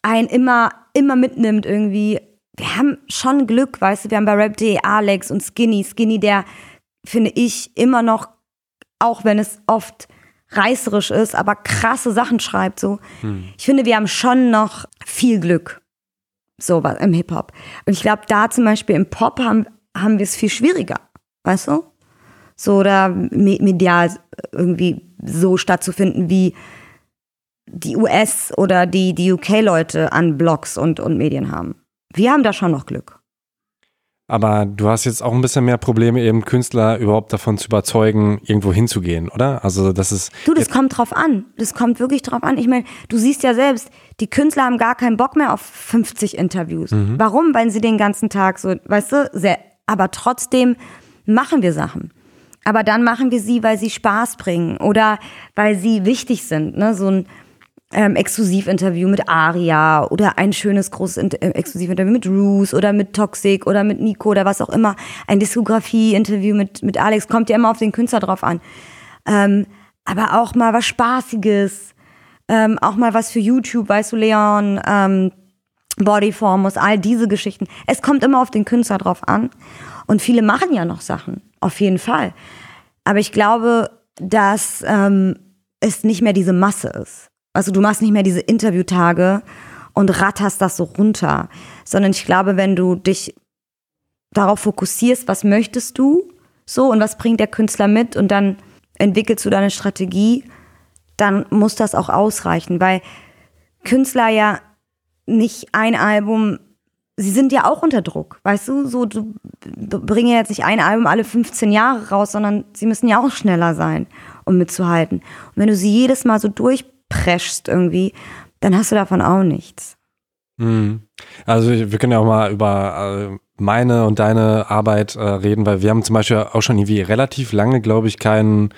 einen immer, immer mitnimmt irgendwie. Wir haben schon Glück, weißt du, wir haben bei Rap.de Alex und Skinny. Skinny, der, finde ich, immer noch, auch wenn es oft reißerisch ist, aber krasse Sachen schreibt so. Hm. Ich finde, wir haben schon noch viel Glück so was im Hip-Hop. Und ich glaube, da zum Beispiel im Pop haben, haben wir es viel schwieriger, weißt du? So da medial irgendwie so stattzufinden, wie die US- oder die, die UK-Leute an Blogs und, und Medien haben. Wir haben da schon noch Glück. Aber du hast jetzt auch ein bisschen mehr Probleme, eben Künstler überhaupt davon zu überzeugen, irgendwo hinzugehen, oder? Also das ist. Du, das kommt drauf an. Das kommt wirklich drauf an. Ich meine, du siehst ja selbst, die Künstler haben gar keinen Bock mehr auf 50 Interviews. Mhm. Warum? Weil sie den ganzen Tag so, weißt du, sehr, aber trotzdem machen wir Sachen. Aber dann machen wir sie, weil sie Spaß bringen oder weil sie wichtig sind. Ne? So ein ähm, Exklusivinterview mit Aria oder ein schönes großes äh, Exklusivinterview mit Roos oder mit Toxic oder mit Nico oder was auch immer. Ein Diskografie-Interview mit, mit Alex kommt ja immer auf den Künstler drauf an. Ähm, aber auch mal was Spaßiges, ähm, auch mal was für YouTube, weißt du, Leon, ähm, Bodyformus, all diese Geschichten. Es kommt immer auf den Künstler drauf an. Und viele machen ja noch Sachen, auf jeden Fall. Aber ich glaube, dass ähm, es nicht mehr diese Masse ist. Also du machst nicht mehr diese Interviewtage und ratterst das so runter, sondern ich glaube, wenn du dich darauf fokussierst, was möchtest du so und was bringt der Künstler mit und dann entwickelst du deine Strategie, dann muss das auch ausreichen, weil Künstler ja nicht ein Album, sie sind ja auch unter Druck, weißt du, so du bringen ja jetzt nicht ein Album alle 15 Jahre raus, sondern sie müssen ja auch schneller sein, um mitzuhalten. Und wenn du sie jedes Mal so durch preschst irgendwie, dann hast du davon auch nichts. Mhm. Also wir können ja auch mal über äh, meine und deine Arbeit äh, reden, weil wir haben zum Beispiel auch schon irgendwie relativ lange, glaube ich, keinen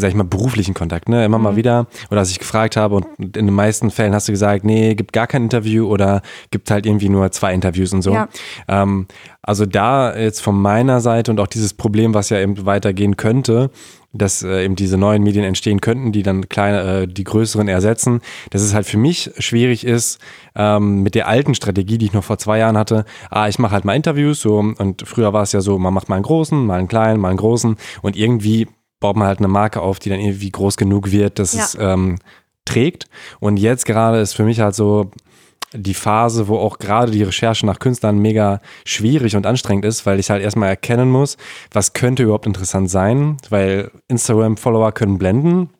sag ich mal, beruflichen Kontakt, ne? Immer mhm. mal wieder. Oder dass ich gefragt habe und in den meisten Fällen hast du gesagt, nee, gibt gar kein Interview oder gibt halt irgendwie nur zwei Interviews und so. Ja. Ähm, also da jetzt von meiner Seite und auch dieses Problem, was ja eben weitergehen könnte, dass äh, eben diese neuen Medien entstehen könnten, die dann kleine, äh, die größeren ersetzen, dass es halt für mich schwierig ist, ähm, mit der alten Strategie, die ich noch vor zwei Jahren hatte, ah, ich mache halt mal Interviews, so, und früher war es ja so, man macht mal einen großen, mal einen kleinen, mal einen großen und irgendwie baut man halt eine Marke auf, die dann irgendwie groß genug wird, dass ja. es ähm, trägt. Und jetzt gerade ist für mich halt so, die Phase, wo auch gerade die Recherche nach Künstlern mega schwierig und anstrengend ist, weil ich halt erstmal erkennen muss, was könnte überhaupt interessant sein, weil Instagram-Follower können blenden.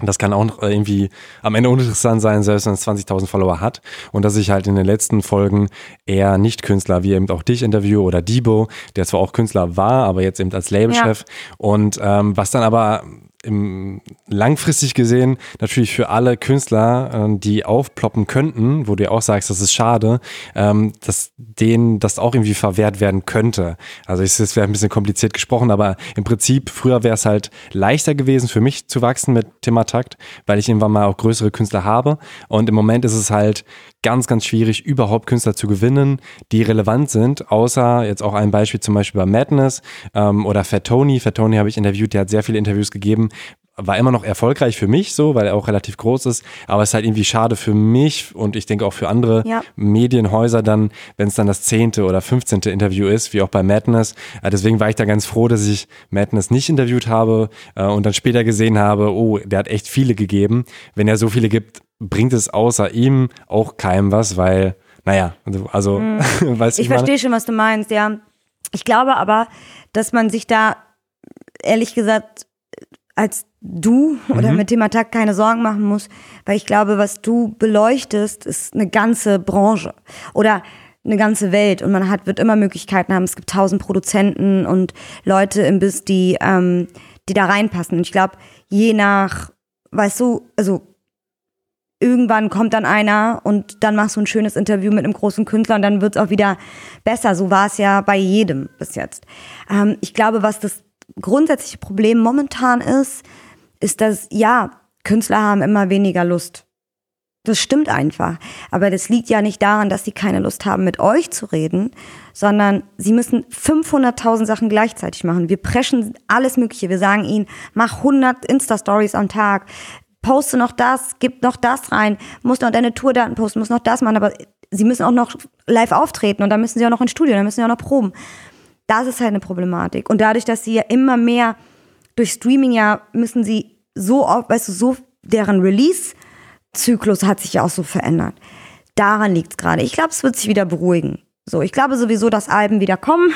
Das kann auch irgendwie am Ende uninteressant sein, selbst wenn es 20.000 Follower hat. Und dass ich halt in den letzten Folgen eher Nicht-Künstler, wie eben auch dich interviewe oder Debo, der zwar auch Künstler war, aber jetzt eben als Labelchef. Ja. Und ähm, was dann aber im, langfristig gesehen natürlich für alle Künstler, äh, die aufploppen könnten, wo du ja auch sagst, das ist schade, ähm, dass denen das auch irgendwie verwehrt werden könnte. Also es wäre ein bisschen kompliziert gesprochen, aber im Prinzip früher wäre es halt leichter gewesen für mich zu wachsen mit Thema Takt, weil ich irgendwann mal auch größere Künstler habe. Und im Moment ist es halt ganz, ganz schwierig, überhaupt Künstler zu gewinnen, die relevant sind, außer jetzt auch ein Beispiel zum Beispiel bei Madness ähm, oder Fat Tony. Fat Tony habe ich interviewt, der hat sehr viele Interviews gegeben, war immer noch erfolgreich für mich so, weil er auch relativ groß ist, aber es ist halt irgendwie schade für mich und ich denke auch für andere ja. Medienhäuser dann, wenn es dann das zehnte oder fünfzehnte Interview ist, wie auch bei Madness. Äh, deswegen war ich da ganz froh, dass ich Madness nicht interviewt habe äh, und dann später gesehen habe, oh, der hat echt viele gegeben. Wenn er so viele gibt, bringt es außer ihm auch keinem was, weil, naja, also, mhm. [LAUGHS] weißt du, ich verstehe schon, was du meinst, ja. Ich glaube aber, dass man sich da ehrlich gesagt als du oder mhm. mit dem Attack keine Sorgen machen muss, weil ich glaube, was du beleuchtest, ist eine ganze Branche oder eine ganze Welt und man hat wird immer Möglichkeiten haben. Es gibt tausend Produzenten und Leute im Biss, die ähm, die da reinpassen. Und ich glaube, je nach, weißt du, also irgendwann kommt dann einer und dann machst du ein schönes Interview mit einem großen Künstler und dann wird es auch wieder besser. So war es ja bei jedem bis jetzt. Ähm, ich glaube, was das grundsätzliche Problem momentan ist, ist, dass ja, Künstler haben immer weniger Lust. Das stimmt einfach. Aber das liegt ja nicht daran, dass sie keine Lust haben, mit euch zu reden, sondern sie müssen 500.000 Sachen gleichzeitig machen. Wir preschen alles Mögliche. Wir sagen ihnen, mach 100 Insta-Stories am Tag, poste noch das, gib noch das rein, muss noch deine Tourdaten posten, muss noch das machen, aber sie müssen auch noch live auftreten und dann müssen sie auch noch ins Studio, dann müssen sie auch noch proben. Das ist halt eine Problematik. Und dadurch, dass sie ja immer mehr durch Streaming ja müssen sie so, weißt du, so deren Release-Zyklus hat sich ja auch so verändert. Daran liegt es gerade. Ich glaube, es wird sich wieder beruhigen. So, ich glaube sowieso, dass Alben wieder kommen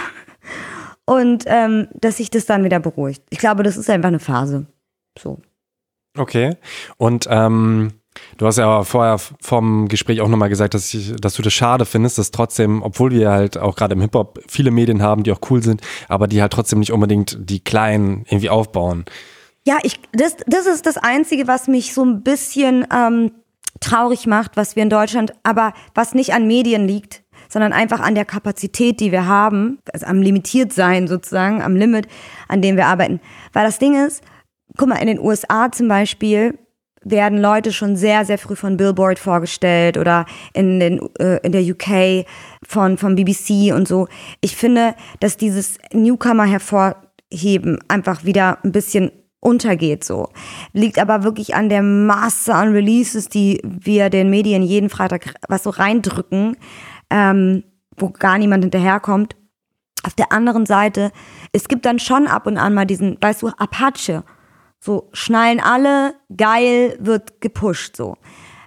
und ähm, dass sich das dann wieder beruhigt. Ich glaube, das ist einfach eine Phase. So. Okay. Und ähm, Du hast ja vorher vom Gespräch auch nochmal gesagt, dass, ich, dass du das schade findest, dass trotzdem, obwohl wir halt auch gerade im Hip-Hop viele Medien haben, die auch cool sind, aber die halt trotzdem nicht unbedingt die Kleinen irgendwie aufbauen. Ja, ich, das, das ist das Einzige, was mich so ein bisschen ähm, traurig macht, was wir in Deutschland, aber was nicht an Medien liegt, sondern einfach an der Kapazität, die wir haben, also am Limitiertsein sozusagen, am Limit, an dem wir arbeiten. Weil das Ding ist, guck mal, in den USA zum Beispiel werden Leute schon sehr, sehr früh von Billboard vorgestellt oder in, den, äh, in der UK von, von BBC und so. Ich finde, dass dieses Newcomer hervorheben einfach wieder ein bisschen untergeht so. Liegt aber wirklich an der Masse an Releases, die wir den Medien jeden Freitag was so reindrücken, ähm, wo gar niemand hinterherkommt. Auf der anderen Seite, es gibt dann schon ab und an mal diesen, weißt du, Apache. So schnallen alle, geil, wird gepusht so.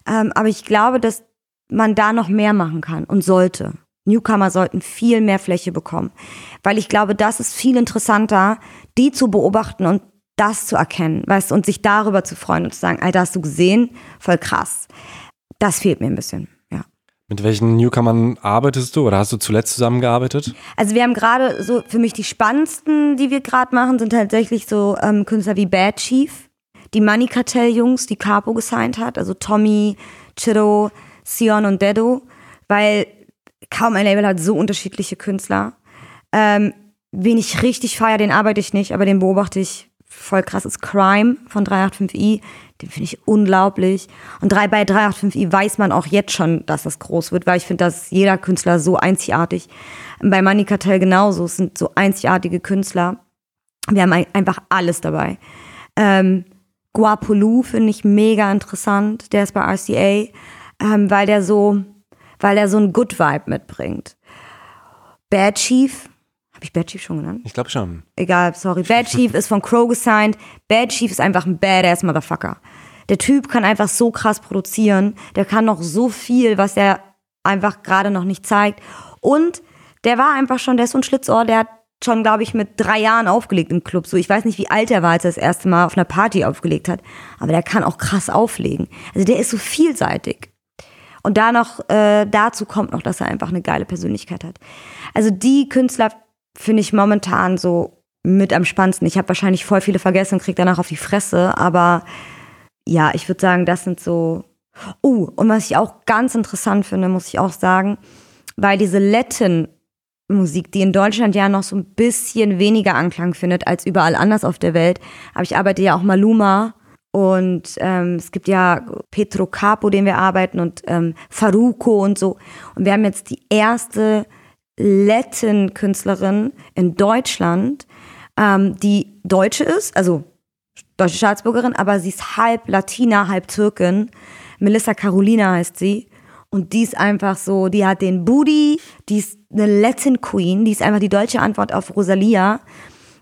Ähm, aber ich glaube, dass man da noch mehr machen kann und sollte. Newcomer sollten viel mehr Fläche bekommen. Weil ich glaube, das ist viel interessanter, die zu beobachten und das zu erkennen, weißt du, und sich darüber zu freuen und zu sagen, Alter, hast du gesehen? Voll krass. Das fehlt mir ein bisschen. Mit welchen Newcomern arbeitest du oder hast du zuletzt zusammengearbeitet? Also wir haben gerade so, für mich die spannendsten, die wir gerade machen, sind tatsächlich so ähm, Künstler wie Bad Chief, die Money Cartel Jungs, die Capo gesigned hat, also Tommy, Chiro, Sion und Dedo, weil kaum ein Label hat so unterschiedliche Künstler. Ähm, wen ich richtig feier, den arbeite ich nicht, aber den beobachte ich voll krass ist Crime von 385i. Den finde ich unglaublich. Und bei 385i weiß man auch jetzt schon, dass das groß wird, weil ich finde, dass jeder Künstler so einzigartig. Bei Money Cartel genauso. Es sind so einzigartige Künstler. Wir haben einfach alles dabei. Ähm, Guapolu finde ich mega interessant. Der ist bei RCA, ähm, weil der so, weil der so einen Good Vibe mitbringt. Bad Chief habe ich Bad Chief schon genannt? Ich glaube schon. Egal, sorry. Bad Chief ist von Crow gesigned. Bad Chief ist einfach ein badass Motherfucker. Der Typ kann einfach so krass produzieren. Der kann noch so viel, was er einfach gerade noch nicht zeigt. Und der war einfach schon, der ist so ein Schlitzohr, der hat schon, glaube ich, mit drei Jahren aufgelegt im Club. So, ich weiß nicht, wie alt er war, als er das erste Mal auf einer Party aufgelegt hat. Aber der kann auch krass auflegen. Also der ist so vielseitig. Und da noch, äh, dazu kommt noch, dass er einfach eine geile Persönlichkeit hat. Also die Künstler finde ich momentan so mit am spannendsten. Ich habe wahrscheinlich voll viele vergessen und kriege danach auf die Fresse, aber ja, ich würde sagen, das sind so. Oh, und was ich auch ganz interessant finde, muss ich auch sagen, weil diese Latin-Musik, die in Deutschland ja noch so ein bisschen weniger Anklang findet als überall anders auf der Welt, aber ich arbeite ja auch Maluma und ähm, es gibt ja Petro Capo, den wir arbeiten und ähm, Faruko und so. Und wir haben jetzt die erste Latin-Künstlerin in Deutschland, ähm, die Deutsche ist, also deutsche Staatsbürgerin, aber sie ist halb Latina, halb Türkin. Melissa Carolina heißt sie. Und die ist einfach so, die hat den Booty, die ist eine Latin Queen, die ist einfach die deutsche Antwort auf Rosalia.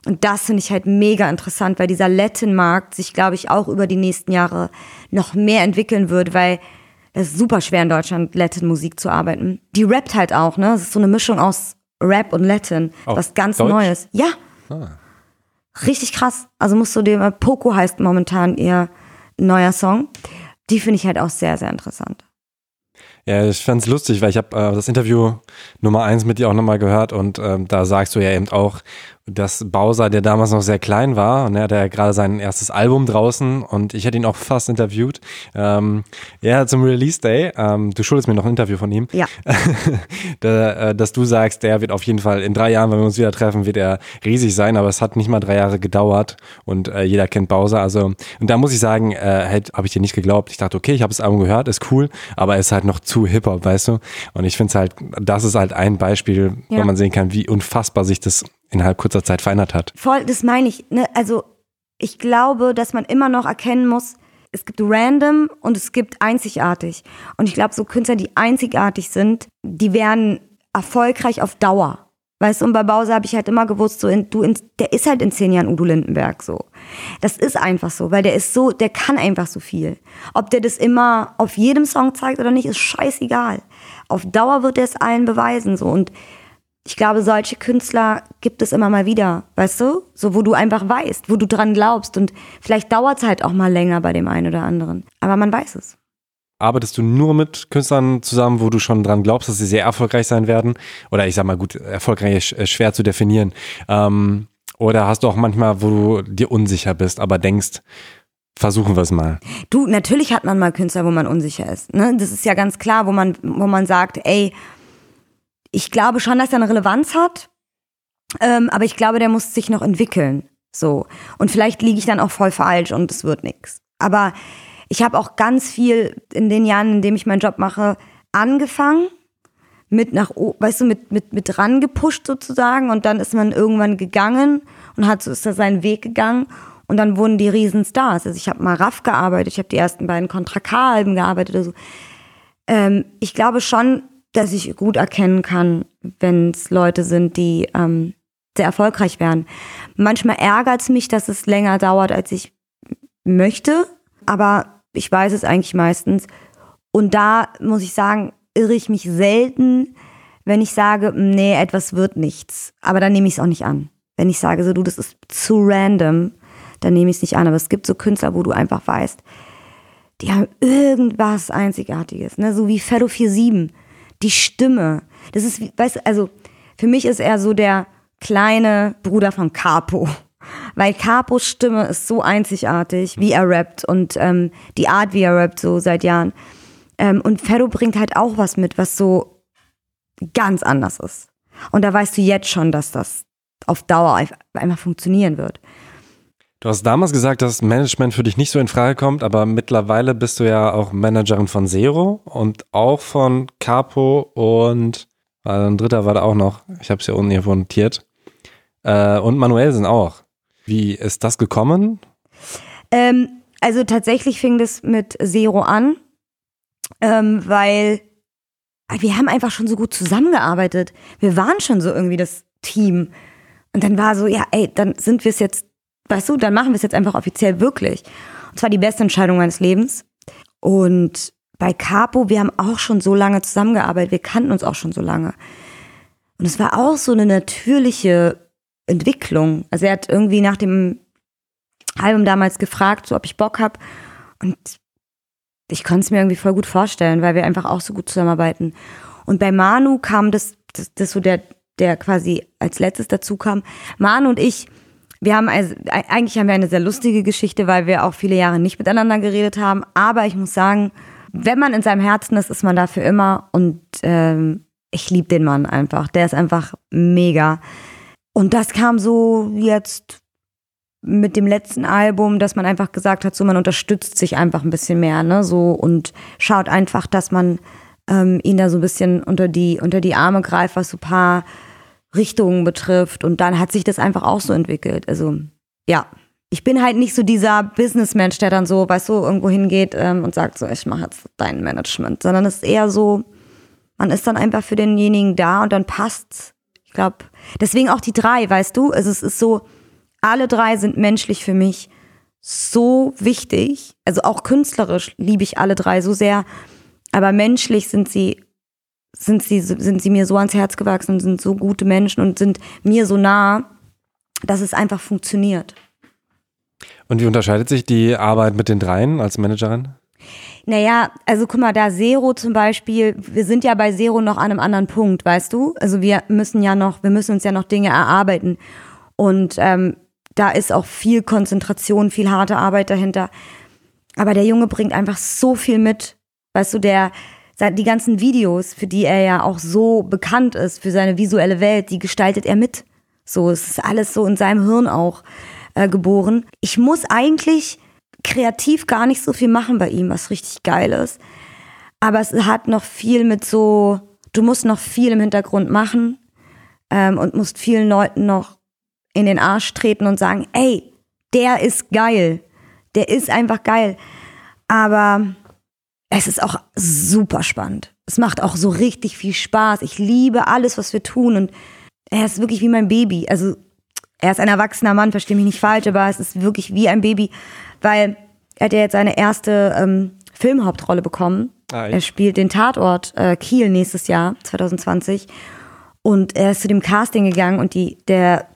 Und das finde ich halt mega interessant, weil dieser Latin-Markt sich, glaube ich, auch über die nächsten Jahre noch mehr entwickeln wird, weil es ist super schwer in Deutschland, Latin-Musik zu arbeiten. Die rappt halt auch, ne? Es ist so eine Mischung aus Rap und Latin. Auf was ganz Deutsch? Neues. Ja. Ah. Richtig krass. Also musst du dir, Poco heißt momentan ihr neuer Song. Die finde ich halt auch sehr, sehr interessant. Ja, ich fand es lustig, weil ich habe äh, das Interview Nummer eins mit dir auch nochmal gehört und ähm, da sagst du ja eben auch, dass Bowser, der damals noch sehr klein war, und er hatte ja gerade sein erstes Album draußen und ich hätte ihn auch fast interviewt. Ähm, ja, zum Release Day, ähm, du schuldest mir noch ein Interview von ihm. Ja. [LAUGHS] da, äh, dass du sagst, der wird auf jeden Fall in drei Jahren, wenn wir uns wieder treffen, wird er riesig sein, aber es hat nicht mal drei Jahre gedauert und äh, jeder kennt Bowser. Also, und da muss ich sagen, äh, halt, habe ich dir nicht geglaubt. Ich dachte, okay, ich habe das Album gehört, ist cool, aber es ist halt noch zu Hip-Hop, weißt du? Und ich finde es halt, das ist halt ein Beispiel, ja. wo man sehen kann, wie unfassbar sich das innerhalb kurzer Zeit verändert hat. Voll, das meine ich. Ne? Also ich glaube, dass man immer noch erkennen muss, es gibt random und es gibt einzigartig. Und ich glaube, so Künstler, die einzigartig sind, die werden erfolgreich auf Dauer. Weißt du, und bei Bowser habe ich halt immer gewusst, so in, du in, der ist halt in zehn Jahren Udo Lindenberg so. Das ist einfach so, weil der ist so, der kann einfach so viel. Ob der das immer auf jedem Song zeigt oder nicht, ist scheißegal. Auf Dauer wird er es allen beweisen so und ich glaube, solche Künstler gibt es immer mal wieder, weißt du? So, wo du einfach weißt, wo du dran glaubst. Und vielleicht dauert es halt auch mal länger bei dem einen oder anderen. Aber man weiß es. arbeitest du nur mit Künstlern zusammen, wo du schon dran glaubst, dass sie sehr erfolgreich sein werden? Oder ich sag mal, gut, erfolgreich ist schwer zu definieren. Ähm, oder hast du auch manchmal, wo du dir unsicher bist, aber denkst, versuchen wir es mal? Du, natürlich hat man mal Künstler, wo man unsicher ist. Ne? Das ist ja ganz klar, wo man, wo man sagt, ey, ich glaube schon, dass er eine Relevanz hat, ähm, aber ich glaube, der muss sich noch entwickeln. So. Und vielleicht liege ich dann auch voll falsch und es wird nichts. Aber ich habe auch ganz viel in den Jahren, in denen ich meinen Job mache, angefangen, mit nach, weißt du, mit, mit, mit rangepusht sozusagen und dann ist man irgendwann gegangen und hat so ist da seinen Weg gegangen und dann wurden die Riesenstars. Also ich habe mal Raff gearbeitet, ich habe die ersten beiden Contra K-Alben gearbeitet oder so. Ähm, ich glaube schon, dass ich gut erkennen kann, wenn es Leute sind, die ähm, sehr erfolgreich werden. Manchmal ärgert es mich, dass es länger dauert, als ich möchte, aber ich weiß es eigentlich meistens. Und da muss ich sagen, irre ich mich selten, wenn ich sage, nee, etwas wird nichts. Aber dann nehme ich es auch nicht an. Wenn ich sage, so du, das ist zu random, dann nehme ich es nicht an. Aber es gibt so Künstler, wo du einfach weißt, die haben irgendwas Einzigartiges, ne? So wie Fellow 47. Die Stimme. Das ist, weißt du, also für mich ist er so der kleine Bruder von Capo. [LAUGHS] Weil Capos Stimme ist so einzigartig, wie er rappt und ähm, die Art, wie er rappt, so seit Jahren. Ähm, und Ferro bringt halt auch was mit, was so ganz anders ist. Und da weißt du jetzt schon, dass das auf Dauer einfach funktionieren wird. Du hast damals gesagt, dass Management für dich nicht so in Frage kommt, aber mittlerweile bist du ja auch Managerin von Zero und auch von Capo und äh, ein dritter war da auch noch. Ich habe es ja unten hier notiert. Äh, und Manuelsen auch. Wie ist das gekommen? Ähm, also tatsächlich fing das mit Zero an, ähm, weil wir haben einfach schon so gut zusammengearbeitet. Wir waren schon so irgendwie das Team. Und dann war so, ja, ey, dann sind wir es jetzt, weißt du, dann machen wir es jetzt einfach offiziell wirklich. Und zwar die beste Entscheidung meines Lebens. Und bei Capo, wir haben auch schon so lange zusammengearbeitet, wir kannten uns auch schon so lange. Und es war auch so eine natürliche Entwicklung. Also er hat irgendwie nach dem Album damals gefragt, so ob ich Bock habe. Und ich konnte es mir irgendwie voll gut vorstellen, weil wir einfach auch so gut zusammenarbeiten. Und bei Manu kam das, das, das so der, der quasi als letztes dazu kam. Manu und ich, wir haben also, eigentlich haben wir eine sehr lustige Geschichte, weil wir auch viele Jahre nicht miteinander geredet haben. Aber ich muss sagen, wenn man in seinem Herzen ist, ist man dafür immer. Und ähm, ich liebe den Mann einfach. Der ist einfach mega. Und das kam so jetzt mit dem letzten Album, dass man einfach gesagt hat, so man unterstützt sich einfach ein bisschen mehr, ne, so und schaut einfach, dass man ähm, ihn da so ein bisschen unter die unter die Arme greift, was so paar Richtungen betrifft. Und dann hat sich das einfach auch so entwickelt. Also ja, ich bin halt nicht so dieser Businessmensch, der dann so, weißt du, irgendwo hingeht ähm, und sagt so, ich mache jetzt dein Management, sondern es ist eher so, man ist dann einfach für denjenigen da und dann passt's. Ich glaube, deswegen auch die drei, weißt du? Also es ist so, alle drei sind menschlich für mich so wichtig. Also auch künstlerisch liebe ich alle drei so sehr. Aber menschlich sind sie, sind sie, sind sie mir so ans Herz gewachsen und sind so gute Menschen und sind mir so nah, dass es einfach funktioniert. Und wie unterscheidet sich die Arbeit mit den dreien als Managerin? Naja, also guck mal, da Zero zum Beispiel, wir sind ja bei Zero noch an einem anderen Punkt, weißt du? Also wir müssen ja noch, wir müssen uns ja noch Dinge erarbeiten. Und ähm, da ist auch viel Konzentration, viel harte Arbeit dahinter. Aber der Junge bringt einfach so viel mit. Weißt du, der, die ganzen Videos, für die er ja auch so bekannt ist, für seine visuelle Welt, die gestaltet er mit. So, es ist alles so in seinem Hirn auch äh, geboren. Ich muss eigentlich kreativ gar nicht so viel machen bei ihm, was richtig geil ist. Aber es hat noch viel mit so, du musst noch viel im Hintergrund machen ähm, und musst vielen Leuten noch in den Arsch treten und sagen, ey, der ist geil. Der ist einfach geil. Aber es ist auch super spannend. Es macht auch so richtig viel Spaß. Ich liebe alles, was wir tun und er ist wirklich wie mein Baby. Also er ist ein erwachsener Mann, verstehe mich nicht falsch, aber es ist wirklich wie ein Baby, weil er hat ja jetzt seine erste ähm, Filmhauptrolle bekommen. Ah, er spielt den Tatort äh, Kiel nächstes Jahr, 2020. Und er ist zu dem Casting gegangen und die, der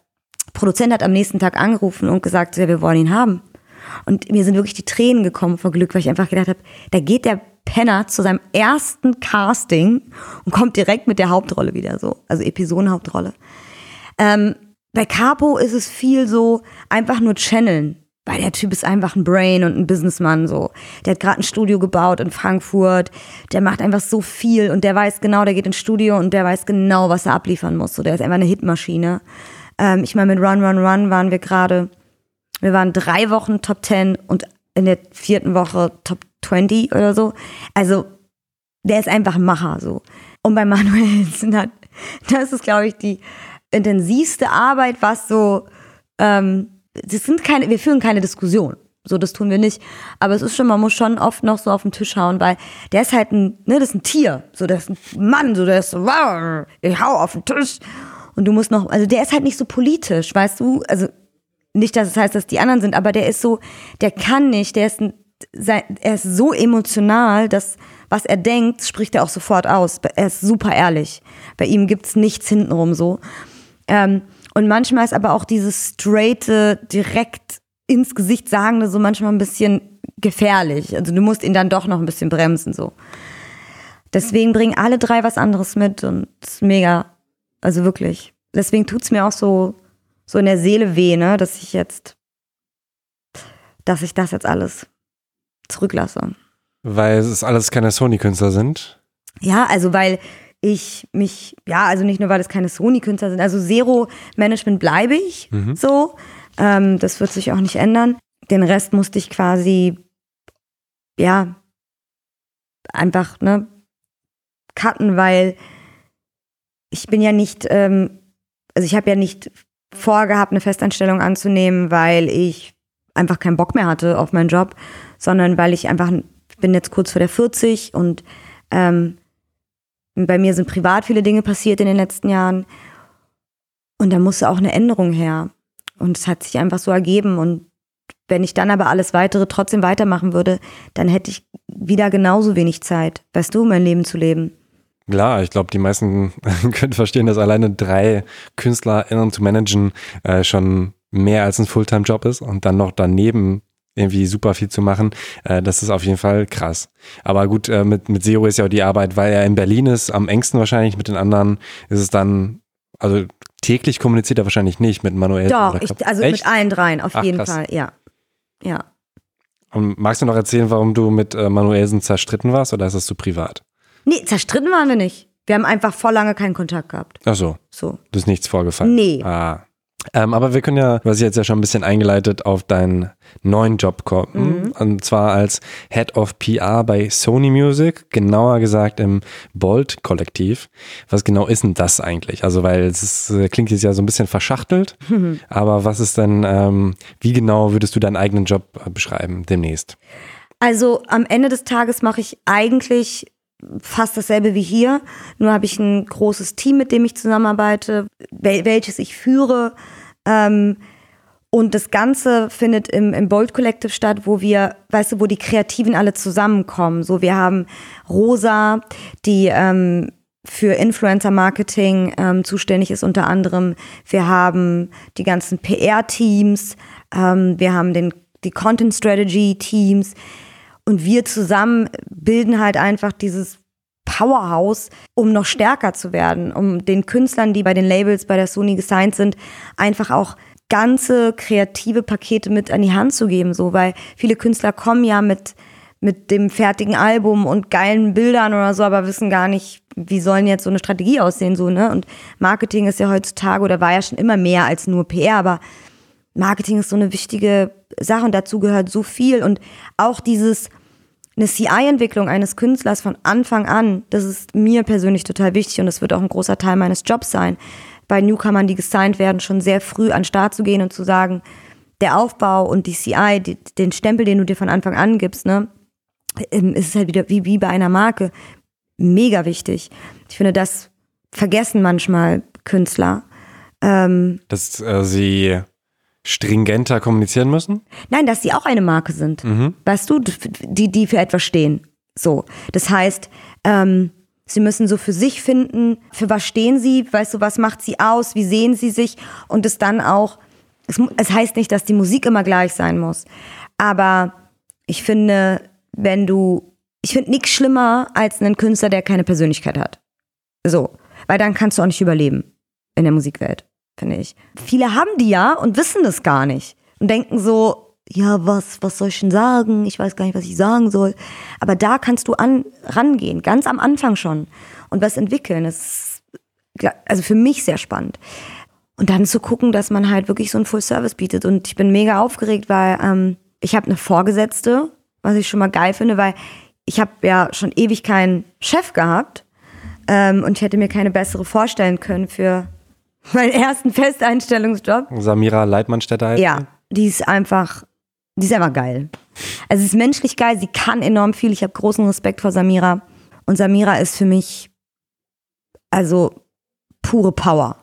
Produzent hat am nächsten Tag angerufen und gesagt, ja, wir wollen ihn haben. Und mir sind wirklich die Tränen gekommen vor Glück, weil ich einfach gedacht habe, da geht der Penner zu seinem ersten Casting und kommt direkt mit der Hauptrolle wieder so, also Episodenhauptrolle. Ähm, bei Capo ist es viel so einfach nur channeln. Weil der Typ ist einfach ein Brain und ein Businessman so. Der hat gerade ein Studio gebaut in Frankfurt. Der macht einfach so viel und der weiß genau, der geht ins Studio und der weiß genau, was er abliefern muss. So, der ist einfach eine Hitmaschine. Ähm, ich meine, mit Run, Run, Run waren wir gerade, wir waren drei Wochen Top 10 und in der vierten Woche Top 20 oder so. Also, der ist einfach ein Macher so. Und bei Manuel [LAUGHS] hat, das ist, glaube ich, die intensivste Arbeit, was so, ähm, das sind keine, wir führen keine Diskussion. So, das tun wir nicht. Aber es ist schon, man muss schon oft noch so auf den Tisch hauen, weil der ist halt ein, ne, das ist ein Tier. So, der ist ein Mann, so, der ist so, ich hau auf den Tisch. Und du musst noch, also der ist halt nicht so politisch, weißt du? Also, nicht, dass es heißt, dass die anderen sind, aber der ist so, der kann nicht, der ist ein, er ist so emotional, dass was er denkt, spricht er auch sofort aus. Er ist super ehrlich. Bei ihm gibt's nichts hintenrum so. Ähm, und manchmal ist aber auch dieses straighte, direkt ins Gesicht sagende so manchmal ein bisschen gefährlich. Also du musst ihn dann doch noch ein bisschen bremsen so. Deswegen bringen alle drei was anderes mit und mega. Also wirklich. Deswegen tut's mir auch so, so in der Seele weh, ne, dass ich jetzt, dass ich das jetzt alles zurücklasse. Weil es alles keine Sony-Künstler sind? Ja, also weil ich mich, ja, also nicht nur, weil es keine Sony-Künstler sind, also Zero-Management bleibe ich mhm. so. Ähm, das wird sich auch nicht ändern. Den Rest musste ich quasi, ja, einfach, ne, cutten, weil ich bin ja nicht, ähm, also ich habe ja nicht vorgehabt, eine Festanstellung anzunehmen, weil ich einfach keinen Bock mehr hatte auf meinen Job, sondern weil ich einfach, bin jetzt kurz vor der 40 und ähm, bei mir sind privat viele Dinge passiert in den letzten Jahren. Und da musste auch eine Änderung her. Und es hat sich einfach so ergeben. Und wenn ich dann aber alles weitere trotzdem weitermachen würde, dann hätte ich wieder genauso wenig Zeit, weißt du, mein Leben zu leben. Klar, ich glaube, die meisten [LAUGHS] können verstehen, dass alleine drei KünstlerInnen zu managen äh, schon mehr als ein Fulltime-Job ist und dann noch daneben irgendwie super viel zu machen. Äh, das ist auf jeden Fall krass. Aber gut, äh, mit, mit Zero ist ja auch die Arbeit, weil er in Berlin ist, am engsten wahrscheinlich mit den anderen, ist es dann, also täglich kommuniziert er wahrscheinlich nicht mit Manuel. Doch, ich, also Echt? mit allen dreien, auf Ach, jeden krass. Fall, ja. Ja. Und magst du noch erzählen, warum du mit äh, Manuelsen zerstritten warst oder ist das zu privat? Nee, zerstritten waren wir nicht. Wir haben einfach vor lange keinen Kontakt gehabt. Ach so. So. Du ist nichts vorgefallen. Nee. Ah. Ähm, aber wir können ja, du hast jetzt ja schon ein bisschen eingeleitet, auf deinen neuen Job kommen. Mhm. Und zwar als Head of PR bei Sony Music, genauer gesagt im Bolt-Kollektiv. Was genau ist denn das eigentlich? Also, weil es ist, äh, klingt jetzt ja so ein bisschen verschachtelt, mhm. [LAUGHS] aber was ist denn, ähm, wie genau würdest du deinen eigenen Job äh, beschreiben demnächst? Also am Ende des Tages mache ich eigentlich fast dasselbe wie hier, nur habe ich ein großes Team, mit dem ich zusammenarbeite, welches ich führe. Ähm, und das Ganze findet im, im Bold Collective statt, wo wir, weißt du, wo die Kreativen alle zusammenkommen. So, wir haben Rosa, die ähm, für Influencer-Marketing ähm, zuständig ist unter anderem. Wir haben die ganzen PR-Teams, ähm, wir haben den, die Content-Strategy-Teams. Und wir zusammen bilden halt einfach dieses Powerhouse, um noch stärker zu werden, um den Künstlern, die bei den Labels bei der Sony gesigned sind, einfach auch ganze kreative Pakete mit an die Hand zu geben, so, weil viele Künstler kommen ja mit, mit dem fertigen Album und geilen Bildern oder so, aber wissen gar nicht, wie sollen jetzt so eine Strategie aussehen, so, ne? Und Marketing ist ja heutzutage oder war ja schon immer mehr als nur PR, aber Marketing ist so eine wichtige Sache und dazu gehört so viel und auch dieses eine CI-Entwicklung eines Künstlers von Anfang an, das ist mir persönlich total wichtig und das wird auch ein großer Teil meines Jobs sein, bei Newcomern, die gesigned werden, schon sehr früh an den Start zu gehen und zu sagen, der Aufbau und die CI, die, den Stempel, den du dir von Anfang an gibst, ne, ähm, ist halt wieder wie, wie bei einer Marke mega wichtig. Ich finde, das vergessen manchmal Künstler. Ähm, Dass äh, sie stringenter kommunizieren müssen? Nein, dass sie auch eine Marke sind. Mhm. Weißt du, die, die für etwas stehen. So. Das heißt, ähm, sie müssen so für sich finden, für was stehen sie, weißt du, was macht sie aus, wie sehen sie sich und es dann auch, es, es heißt nicht, dass die Musik immer gleich sein muss. Aber ich finde, wenn du ich finde nichts schlimmer als einen Künstler, der keine Persönlichkeit hat. So, weil dann kannst du auch nicht überleben in der Musikwelt, finde ich. Viele haben die ja und wissen das gar nicht und denken so, ja, was, was soll ich denn sagen? Ich weiß gar nicht, was ich sagen soll. Aber da kannst du an, rangehen, ganz am Anfang schon und was entwickeln. Das ist, also für mich sehr spannend. Und dann zu gucken, dass man halt wirklich so ein Full Service bietet. Und ich bin mega aufgeregt, weil ähm, ich habe eine Vorgesetzte, was ich schon mal geil finde, weil ich habe ja schon ewig keinen Chef gehabt ähm, und ich hätte mir keine bessere vorstellen können für meinen ersten Festeinstellungsjob. Samira Leitmannstädter heißt Ja, die ist einfach, die ist einfach geil. Also sie ist menschlich geil, sie kann enorm viel. Ich habe großen Respekt vor Samira. Und Samira ist für mich also pure Power.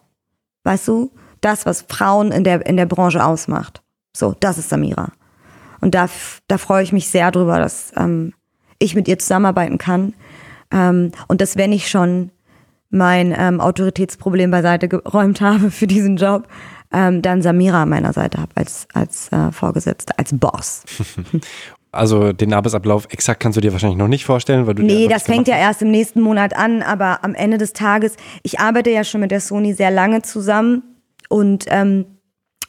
Weißt du? Das, was Frauen in der, in der Branche ausmacht. So, das ist Samira. Und da, da freue ich mich sehr drüber, dass ähm, ich mit ihr zusammenarbeiten kann. Ähm, und dass wenn ich schon mein ähm, Autoritätsproblem beiseite geräumt habe für diesen Job, ähm, dann Samira an meiner Seite habe als, als äh, Vorgesetzte, als Boss. [LAUGHS] Also den Arbeitsablauf exakt kannst du dir wahrscheinlich noch nicht vorstellen, weil du Nee, das fängt ja erst im nächsten Monat an, aber am Ende des Tages, ich arbeite ja schon mit der Sony sehr lange zusammen und ähm,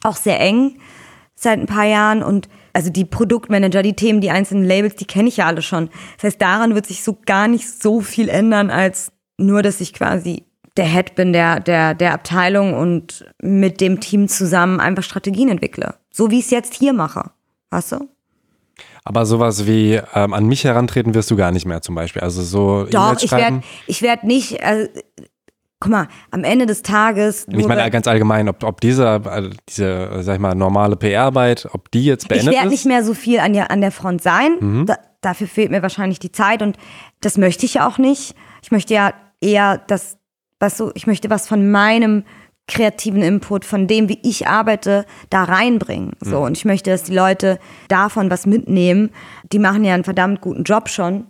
auch sehr eng seit ein paar Jahren und also die Produktmanager, die Themen, die einzelnen Labels, die kenne ich ja alle schon. Das heißt, daran wird sich so gar nicht so viel ändern, als nur, dass ich quasi der Head bin der, der, der Abteilung und mit dem Team zusammen einfach Strategien entwickle. So wie ich es jetzt hier mache. Weißt du? Aber sowas wie ähm, an mich herantreten wirst du gar nicht mehr zum Beispiel. Also so Doch, ich werde ich werd nicht, äh, guck mal, am Ende des Tages. Ich meine ganz allgemein, ob, ob diese, also diese, sag ich mal, normale PR-Arbeit, ob die jetzt beendet ist. Ich werde nicht mehr so viel an der, an der Front sein. Mhm. Da, dafür fehlt mir wahrscheinlich die Zeit und das möchte ich ja auch nicht. Ich möchte ja eher das, was so, ich möchte was von meinem kreativen Input, von dem, wie ich arbeite, da reinbringen. So, mhm. und ich möchte, dass die Leute davon was mitnehmen. Die machen ja einen verdammt guten Job schon.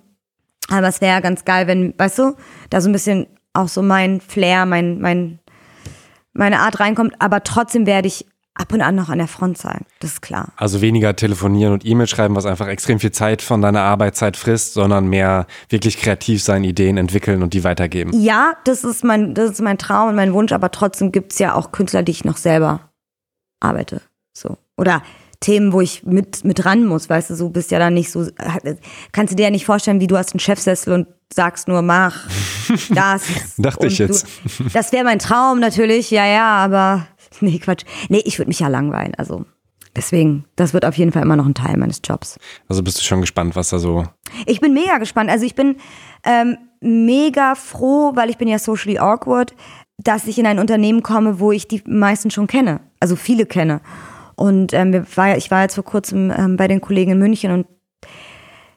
Aber es wäre ganz geil, wenn, weißt du, da so ein bisschen auch so mein Flair, mein, mein, meine Art reinkommt. Aber trotzdem werde ich ab und an noch an der Front sein. Das ist klar. Also weniger telefonieren und E-Mail schreiben, was einfach extrem viel Zeit von deiner Arbeitszeit frisst, sondern mehr wirklich kreativ sein, Ideen entwickeln und die weitergeben. Ja, das ist mein, das ist mein Traum und mein Wunsch, aber trotzdem gibt es ja auch Künstler, die ich noch selber arbeite. So. Oder Themen, wo ich mit, mit ran muss, weißt du, so bist ja dann nicht so, kannst du dir ja nicht vorstellen, wie du hast einen Chefsessel und sagst nur, mach [LAUGHS] das. Dachte ich jetzt. Du, das wäre mein Traum natürlich, ja, ja, aber nee, Quatsch. Nee, ich würde mich ja langweilen. Also deswegen, das wird auf jeden Fall immer noch ein Teil meines Jobs. Also bist du schon gespannt, was da so. Ich bin mega gespannt. Also ich bin ähm, mega froh, weil ich bin ja socially awkward, dass ich in ein Unternehmen komme, wo ich die meisten schon kenne. Also viele kenne. Und ähm, ich war jetzt vor kurzem ähm, bei den Kollegen in München und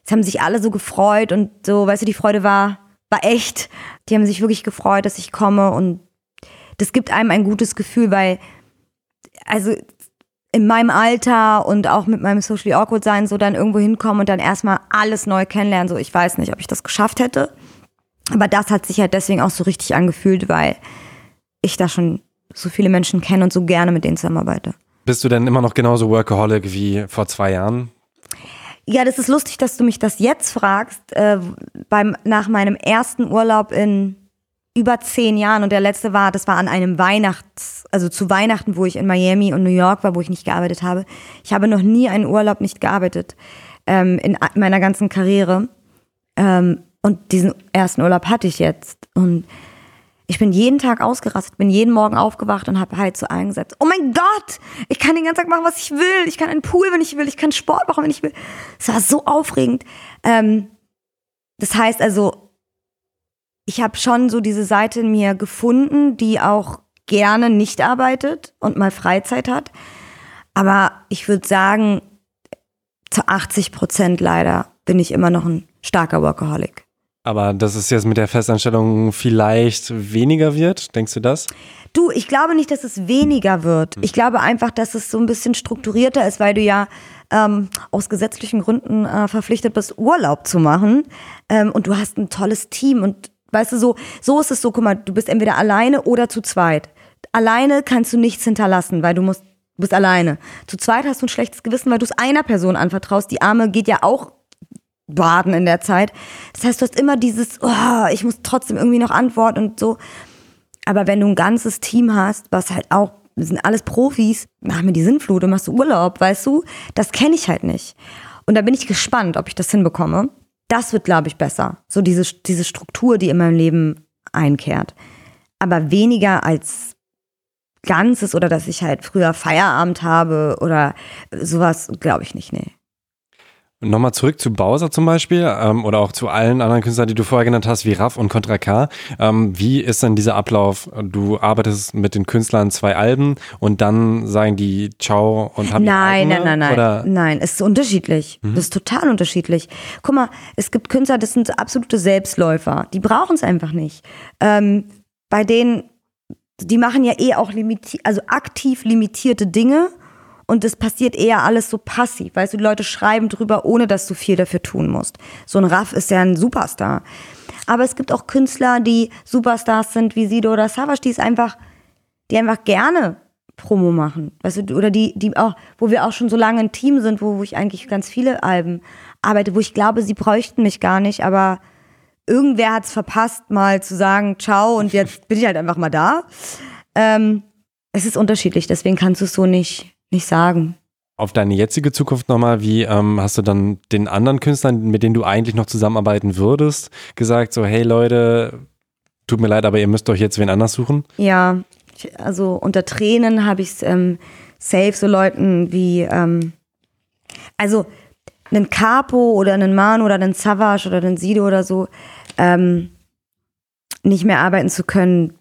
es haben sich alle so gefreut und so, weißt du, die Freude war, war echt. Die haben sich wirklich gefreut, dass ich komme und das gibt einem ein gutes Gefühl, weil, also in meinem Alter und auch mit meinem Socially Awkward sein, so dann irgendwo hinkommen und dann erstmal alles neu kennenlernen. So, ich weiß nicht, ob ich das geschafft hätte. Aber das hat sich halt deswegen auch so richtig angefühlt, weil ich da schon so viele Menschen kenne und so gerne mit denen zusammenarbeite. Bist du denn immer noch genauso Workaholic wie vor zwei Jahren? Ja, das ist lustig, dass du mich das jetzt fragst. Äh, beim, nach meinem ersten Urlaub in über zehn Jahren und der letzte war, das war an einem Weihnachts, also zu Weihnachten, wo ich in Miami und New York war, wo ich nicht gearbeitet habe. Ich habe noch nie einen Urlaub nicht gearbeitet ähm, in meiner ganzen Karriere. Ähm, und diesen ersten Urlaub hatte ich jetzt. Und ich bin jeden Tag ausgerastet, bin jeden Morgen aufgewacht und habe halt allen gesagt, oh mein Gott, ich kann den ganzen Tag machen, was ich will. Ich kann einen Pool, wenn ich will. Ich kann Sport machen, wenn ich will. Es war so aufregend. Ähm, das heißt also, ich habe schon so diese Seite in mir gefunden, die auch gerne nicht arbeitet und mal Freizeit hat. Aber ich würde sagen, zu 80 Prozent leider bin ich immer noch ein starker Workaholic. Aber dass es jetzt mit der Festanstellung vielleicht weniger wird, denkst du das? Du, ich glaube nicht, dass es weniger wird. Hm. Ich glaube einfach, dass es so ein bisschen strukturierter ist, weil du ja ähm, aus gesetzlichen Gründen äh, verpflichtet bist, Urlaub zu machen. Ähm, und du hast ein tolles Team und Weißt du, so, so ist es so, guck mal, du bist entweder alleine oder zu zweit. Alleine kannst du nichts hinterlassen, weil du musst, bist alleine. Zu zweit hast du ein schlechtes Gewissen, weil du es einer Person anvertraust. Die Arme geht ja auch baden in der Zeit. Das heißt, du hast immer dieses, oh, ich muss trotzdem irgendwie noch antworten und so. Aber wenn du ein ganzes Team hast, was halt auch, wir sind alles Profis, mach mir die Sinnflut und machst du Urlaub, weißt du? Das kenne ich halt nicht. Und da bin ich gespannt, ob ich das hinbekomme. Das wird, glaube ich, besser. So diese, diese Struktur, die in meinem Leben einkehrt. Aber weniger als Ganzes oder dass ich halt früher Feierabend habe oder sowas, glaube ich nicht, nee. Nochmal zurück zu Bowser zum Beispiel ähm, oder auch zu allen anderen Künstlern, die du vorher genannt hast, wie Raff und Contra K. Ähm, wie ist denn dieser Ablauf? Du arbeitest mit den Künstlern zwei Alben und dann sagen die Ciao und haben Nein, nein, nein, nein, oder? nein. Nein, es ist unterschiedlich. Mhm. Das ist total unterschiedlich. Guck mal, es gibt Künstler, das sind absolute Selbstläufer. Die brauchen es einfach nicht. Ähm, bei denen, die machen ja eh auch limiti also aktiv limitierte Dinge und das passiert eher alles so passiv. Weißt du, die Leute schreiben drüber, ohne dass du viel dafür tun musst. So ein Raff ist ja ein Superstar. Aber es gibt auch Künstler, die Superstars sind, wie Sido oder Savage, die es einfach, die einfach gerne Promo machen. Weißt du, oder die, die auch, wo wir auch schon so lange ein Team sind, wo, wo ich eigentlich ganz viele Alben arbeite, wo ich glaube, sie bräuchten mich gar nicht, aber irgendwer hat es verpasst, mal zu sagen, ciao, und jetzt bin ich halt einfach mal da. Ähm, es ist unterschiedlich, deswegen kannst du es so nicht, nicht sagen. Auf deine jetzige Zukunft nochmal, wie ähm, hast du dann den anderen Künstlern, mit denen du eigentlich noch zusammenarbeiten würdest, gesagt, so, hey Leute, tut mir leid, aber ihr müsst euch jetzt wen anders suchen? Ja, also unter Tränen habe ich es ähm, safe so Leuten wie, ähm, also einen Capo oder einen Manu oder einen Savage oder einen Sido oder so, ähm, nicht mehr arbeiten zu können,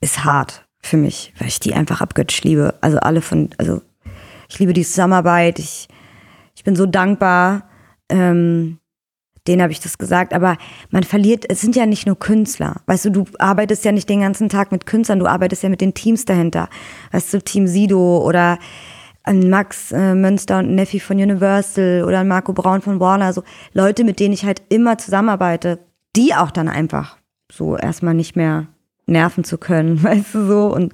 ist hart für mich, weil ich die einfach abgöttisch liebe. Also alle von, also ich liebe die Zusammenarbeit, ich, ich bin so dankbar. Ähm, denen habe ich das gesagt, aber man verliert, es sind ja nicht nur Künstler. Weißt du, du arbeitest ja nicht den ganzen Tag mit Künstlern, du arbeitest ja mit den Teams dahinter. Weißt du, Team Sido oder ein Max äh, Münster und Neffi von Universal oder ein Marco Braun von Warner, so Leute, mit denen ich halt immer zusammenarbeite, die auch dann einfach so erstmal nicht mehr nerven zu können, [LAUGHS] weißt du so. Und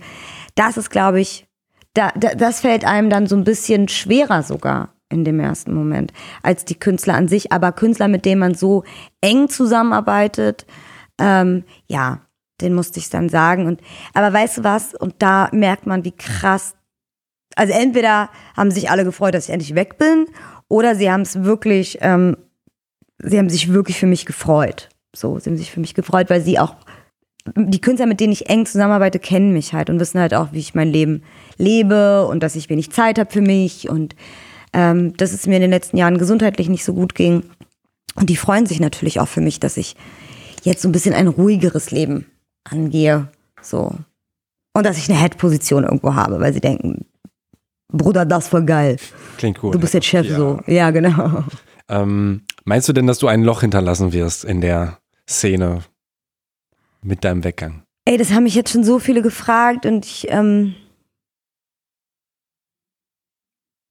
das ist, glaube ich, da, da, das fällt einem dann so ein bisschen schwerer sogar in dem ersten Moment als die Künstler an sich. Aber Künstler, mit denen man so eng zusammenarbeitet, ähm, ja, den musste ich dann sagen. Und aber weißt du was? Und da merkt man, wie krass. Also entweder haben sich alle gefreut, dass ich endlich weg bin, oder sie haben es wirklich, ähm, sie haben sich wirklich für mich gefreut. So, sie haben sich für mich gefreut, weil sie auch die Künstler, mit denen ich eng zusammenarbeite, kennen mich halt und wissen halt auch, wie ich mein Leben lebe und dass ich wenig Zeit habe für mich und ähm, dass es mir in den letzten Jahren gesundheitlich nicht so gut ging. Und die freuen sich natürlich auch für mich, dass ich jetzt so ein bisschen ein ruhigeres Leben angehe. So. Und dass ich eine Head-Position irgendwo habe, weil sie denken, Bruder, das voll geil. Klingt gut. Du bist jetzt Chef Ja. so. Ja, genau. Ähm, meinst du denn, dass du ein Loch hinterlassen wirst in der Szene mit deinem Weggang? Ey, das haben mich jetzt schon so viele gefragt und ich, ähm.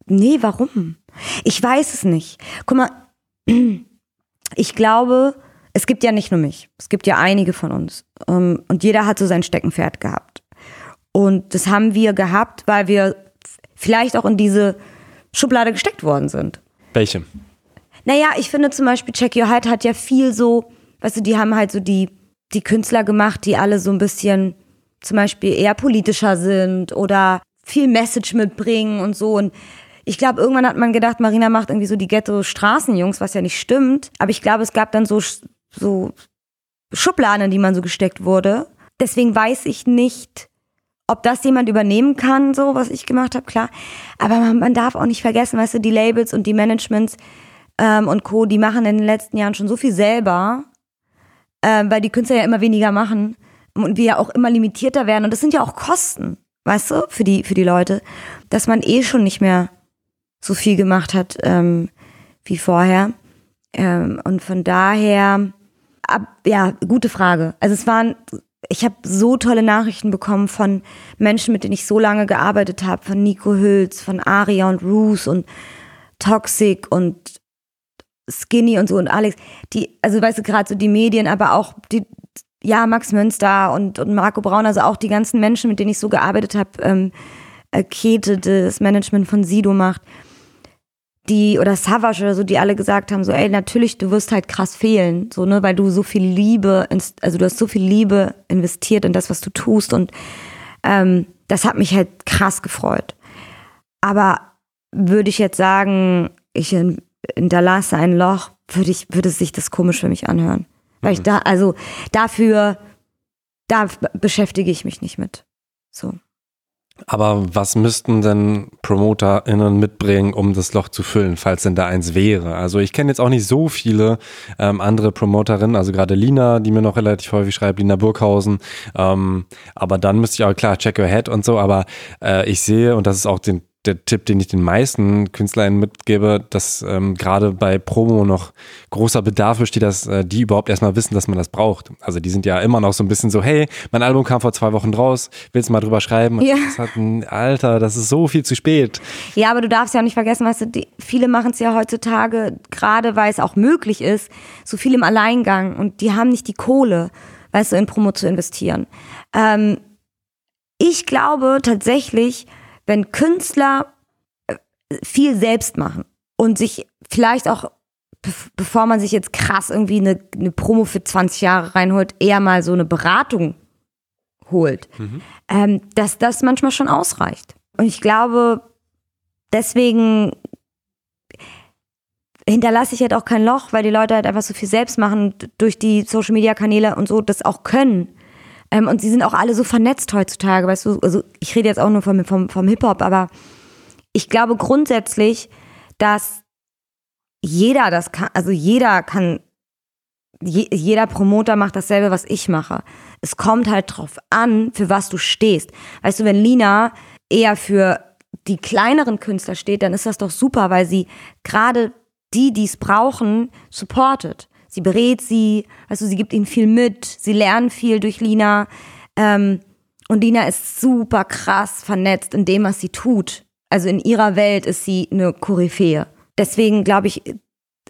Nee, warum? Ich weiß es nicht. Guck mal, [CLEARS THROAT] ich glaube, es gibt ja nicht nur mich. Es gibt ja einige von uns. Ähm, Und jeder hat so sein Steckenpferd gehabt. Und das haben wir gehabt, weil wir vielleicht auch in diese Schublade gesteckt worden sind. Welche? Naja, ich finde zum Beispiel Check Your Height hat ja viel so, weißt du, die haben halt so die, die Künstler gemacht, die alle so ein bisschen zum Beispiel eher politischer sind oder viel Message mitbringen und so. Und ich glaube, irgendwann hat man gedacht, Marina macht irgendwie so die Ghetto-Straßenjungs, was ja nicht stimmt. Aber ich glaube, es gab dann so, so Schubladen, in die man so gesteckt wurde. Deswegen weiß ich nicht, ob das jemand übernehmen kann, so was ich gemacht habe, klar. Aber man, man darf auch nicht vergessen, weißt du, die Labels und die Managements ähm, und Co., die machen in den letzten Jahren schon so viel selber, ähm, weil die Künstler ja immer weniger machen und wir ja auch immer limitierter werden. Und das sind ja auch Kosten, weißt du, für die, für die Leute, dass man eh schon nicht mehr so viel gemacht hat ähm, wie vorher. Ähm, und von daher, ab, ja, gute Frage. Also es waren, ich habe so tolle Nachrichten bekommen von Menschen, mit denen ich so lange gearbeitet habe, von Nico Hülz, von Aria und Roos und Toxic und Skinny und so und Alex, die, also weißt du, gerade so die Medien, aber auch die, ja, Max Münster und, und Marco Braun, also auch die ganzen Menschen, mit denen ich so gearbeitet habe, ähm, äh, Kete, das Management von Sido macht, die oder Savage oder so, die alle gesagt haben, so, ey, natürlich, du wirst halt krass fehlen, so, ne, weil du so viel Liebe, also du hast so viel Liebe investiert in das, was du tust und ähm, das hat mich halt krass gefreut. Aber würde ich jetzt sagen, ich hinterlasse ein Loch, würde ich, würde sich das komisch für mich anhören. Weil ich mhm. da, also dafür, da beschäftige ich mich nicht mit. So. Aber was müssten denn PromoterInnen mitbringen, um das Loch zu füllen, falls denn da eins wäre? Also ich kenne jetzt auch nicht so viele ähm, andere Promoterinnen, also gerade Lina, die mir noch relativ häufig schreibt, Lina Burghausen. Ähm, aber dann müsste ich auch, klar, check your head und so, aber äh, ich sehe, und das ist auch den der Tipp, den ich den meisten KünstlerInnen mitgebe, dass ähm, gerade bei Promo noch großer Bedarf besteht, dass äh, die überhaupt erstmal wissen, dass man das braucht. Also die sind ja immer noch so ein bisschen so, hey, mein Album kam vor zwei Wochen raus, willst du mal drüber schreiben? Ja. Das hat ein, Alter, das ist so viel zu spät. Ja, aber du darfst ja auch nicht vergessen, weißt du, die, viele machen es ja heutzutage, gerade weil es auch möglich ist, so viel im Alleingang und die haben nicht die Kohle, weißt du, in Promo zu investieren. Ähm, ich glaube tatsächlich, wenn Künstler äh, viel selbst machen und sich vielleicht auch, bevor man sich jetzt krass irgendwie eine, eine Promo für 20 Jahre reinholt, eher mal so eine Beratung holt, mhm. ähm, dass das manchmal schon ausreicht. Und ich glaube, deswegen hinterlasse ich halt auch kein Loch, weil die Leute halt einfach so viel selbst machen durch die Social Media Kanäle und so das auch können. Ähm, und sie sind auch alle so vernetzt heutzutage, weißt du, also ich rede jetzt auch nur vom, vom, vom Hip-Hop, aber ich glaube grundsätzlich, dass jeder das kann, also jeder kann, je, jeder Promoter macht dasselbe, was ich mache. Es kommt halt drauf an, für was du stehst. Weißt du, wenn Lina eher für die kleineren Künstler steht, dann ist das doch super, weil sie gerade die, die es brauchen, supportet. Sie berät sie, also sie gibt ihnen viel mit, sie lernen viel durch Lina. Ähm, und Lina ist super krass vernetzt in dem, was sie tut. Also in ihrer Welt ist sie eine Koryphäe. Deswegen glaube ich,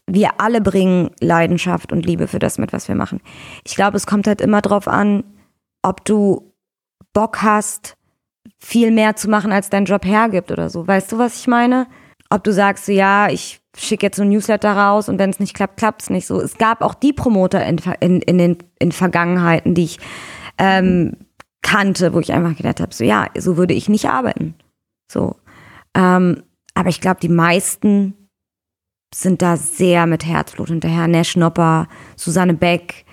wir alle bringen Leidenschaft und Liebe für das mit, was wir machen. Ich glaube, es kommt halt immer drauf an, ob du Bock hast, viel mehr zu machen, als dein Job hergibt oder so. Weißt du, was ich meine? Ob du sagst, ja, ich schicke jetzt so ein Newsletter raus und wenn es nicht klappt, klappt es nicht so. Es gab auch die Promoter in, in, in den in Vergangenheiten, die ich ähm, kannte, wo ich einfach gedacht habe, so ja, so würde ich nicht arbeiten. So. Ähm, aber ich glaube, die meisten sind da sehr mit Herzblut hinterher. Nash Nopper, Susanne Beck,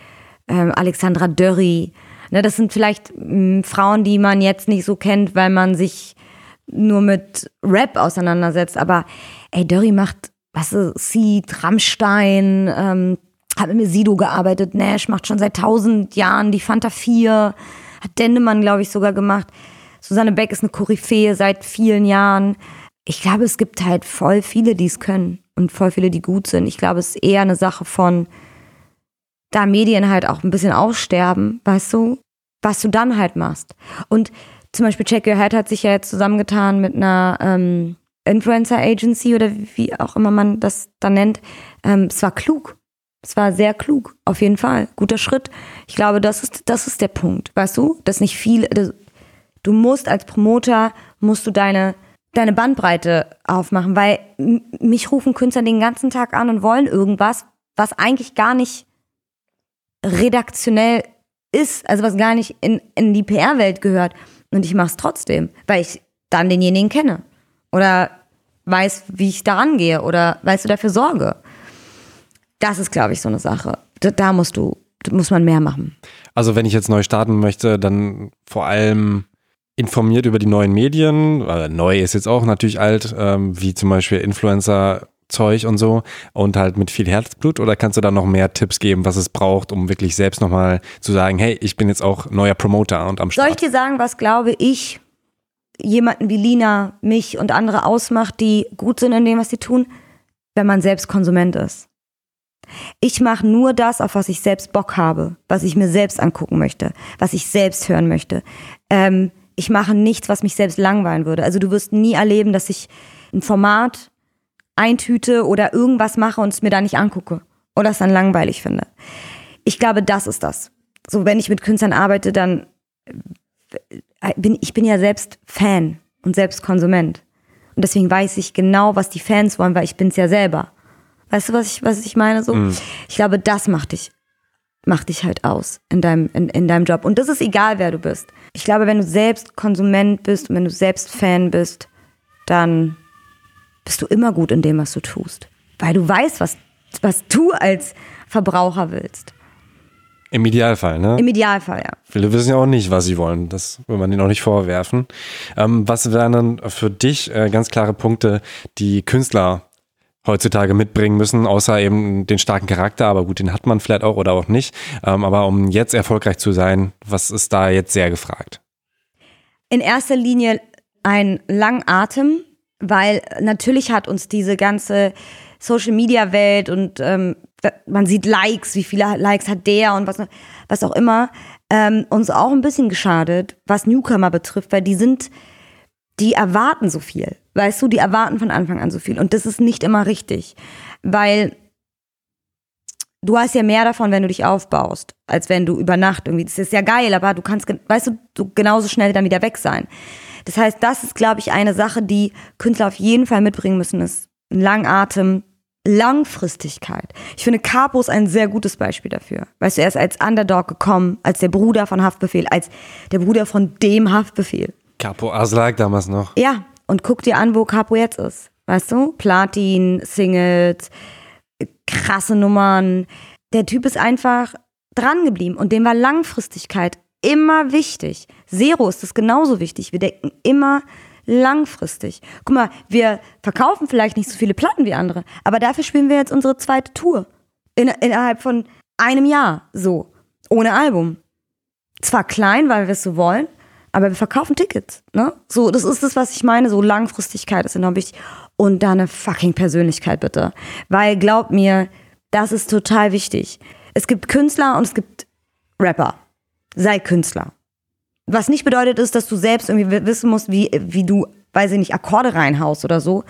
ähm, Alexandra Dörri. Ne, das sind vielleicht mh, mm, Frauen, die man jetzt nicht so kennt, weil man sich nur mit Rap auseinandersetzt. Aber ey, Dörri macht was ist, Seed, Rammstein, ähm, hat mit Sido gearbeitet, Nash macht schon seit tausend Jahren die Fanta 4, hat Dendemann, glaube ich, sogar gemacht. Susanne Beck ist eine Koryphäe seit vielen Jahren. Ich glaube, es gibt halt voll viele, die es können und voll viele, die gut sind. Ich glaube, es ist eher eine Sache von, da Medien halt auch ein bisschen aussterben, weißt du, was du dann halt machst. Und zum Beispiel Check Your Head hat sich ja jetzt zusammengetan mit einer ähm, Influencer Agency oder wie auch immer man das dann nennt. Ähm, es war klug. Es war sehr klug, auf jeden Fall. Guter Schritt. Ich glaube, das ist, das ist der Punkt. Weißt du, dass nicht viel, du musst als Promoter, musst du deine, deine Bandbreite aufmachen, weil mich rufen Künstler den ganzen Tag an und wollen irgendwas, was eigentlich gar nicht redaktionell ist, also was gar nicht in, in die PR-Welt gehört. Und ich mache es trotzdem, weil ich dann denjenigen kenne oder weiß, wie ich daran gehe oder weißt du dafür sorge. Das ist, glaube ich, so eine Sache. Da, da musst du, da muss man mehr machen. Also wenn ich jetzt neu starten möchte, dann vor allem informiert über die neuen Medien. Äh, neu ist jetzt auch natürlich alt, ähm, wie zum Beispiel Influencer. Zeug und so und halt mit viel Herzblut oder kannst du da noch mehr Tipps geben, was es braucht, um wirklich selbst nochmal zu sagen, hey, ich bin jetzt auch neuer Promoter und am Start? Soll ich dir sagen, was glaube ich jemanden wie Lina, mich und andere ausmacht, die gut sind in dem, was sie tun, wenn man selbst Konsument ist. Ich mache nur das, auf was ich selbst Bock habe, was ich mir selbst angucken möchte, was ich selbst hören möchte. Ähm, ich mache nichts, was mich selbst langweilen würde. Also du wirst nie erleben, dass ich ein Format eintüte oder irgendwas mache und es mir da nicht angucke oder es dann langweilig finde. Ich glaube, das ist das. So, wenn ich mit Künstlern arbeite, dann bin, ich bin ja selbst Fan und selbst Konsument. Und deswegen weiß ich genau, was die Fans wollen, weil ich bin's ja selber. Weißt du, was ich, was ich meine? So, Mhm. ich glaube, das macht dich, macht dich halt aus in deinem, in, in deinem Job. Und das ist egal, wer du bist. Ich glaube, wenn du selbst Konsument bist und wenn du selbst Fan bist, dann bist du immer gut in dem, was du tust. Weil du weißt, was, was du als Verbraucher willst. Im Idealfall, ne? Im Idealfall, ja. Viele wissen ja auch nicht, was sie wollen. Das will man ihnen auch nicht vorwerfen. Ähm, was wären dann für dich äh, ganz klare Punkte, die Künstler heutzutage mitbringen müssen, außer eben den starken Charakter, aber gut, den hat man vielleicht auch oder auch nicht. Ähm, aber um jetzt erfolgreich zu sein, was ist da jetzt sehr gefragt? In erster Linie ein langen Atem, weil natürlich hat uns diese ganze Social Media Welt und ähm, man sieht Likes, wie viele Likes hat der und was, was auch immer, ähm, uns auch ein bisschen geschadet, was Newcomer betrifft, weil die sind, die erwarten so viel. Weißt du, die erwarten von Anfang an so viel. Und das ist nicht immer richtig. Weil du hast ja mehr davon, wenn du dich aufbaust, als wenn du über Nacht irgendwie. Das ist ja geil, aber du kannst, weißt du, du genauso schnell dann wieder weg sein. Das heißt, das ist, glaube ich, eine Sache, die Künstler auf jeden Fall mitbringen müssen, ist ein Langatem, Langfristigkeit. Ich finde, Capo ist ein sehr gutes Beispiel dafür. Weißt du, er ist als Underdog gekommen, als der Bruder von Haftbefehl, als der Bruder von dem Haftbefehl. Capo Aslak damals noch. Ja, und guck dir an, wo Capo jetzt ist. Weißt du? Platin, Singles, krasse Nummern. Der Typ ist einfach dran geblieben und dem war Langfristigkeit immer wichtig. Zero ist das genauso wichtig. Wir denken immer langfristig. Guck mal, wir verkaufen vielleicht nicht so viele Platten wie andere, aber dafür spielen wir jetzt unsere zweite Tour. In, innerhalb von einem Jahr so. Ohne Album. Zwar klein, weil wir es so wollen, aber wir verkaufen Tickets. Ne? So, das ist das, was ich meine. So Langfristigkeit ist enorm wichtig. Und da eine fucking Persönlichkeit bitte. Weil glaub mir, das ist total wichtig. Es gibt Künstler und es gibt Rapper. Sei Künstler. Was nicht bedeutet ist, dass du selbst irgendwie wissen musst, wie, wie du, weiß ich nicht, Akkorde reinhaust oder so.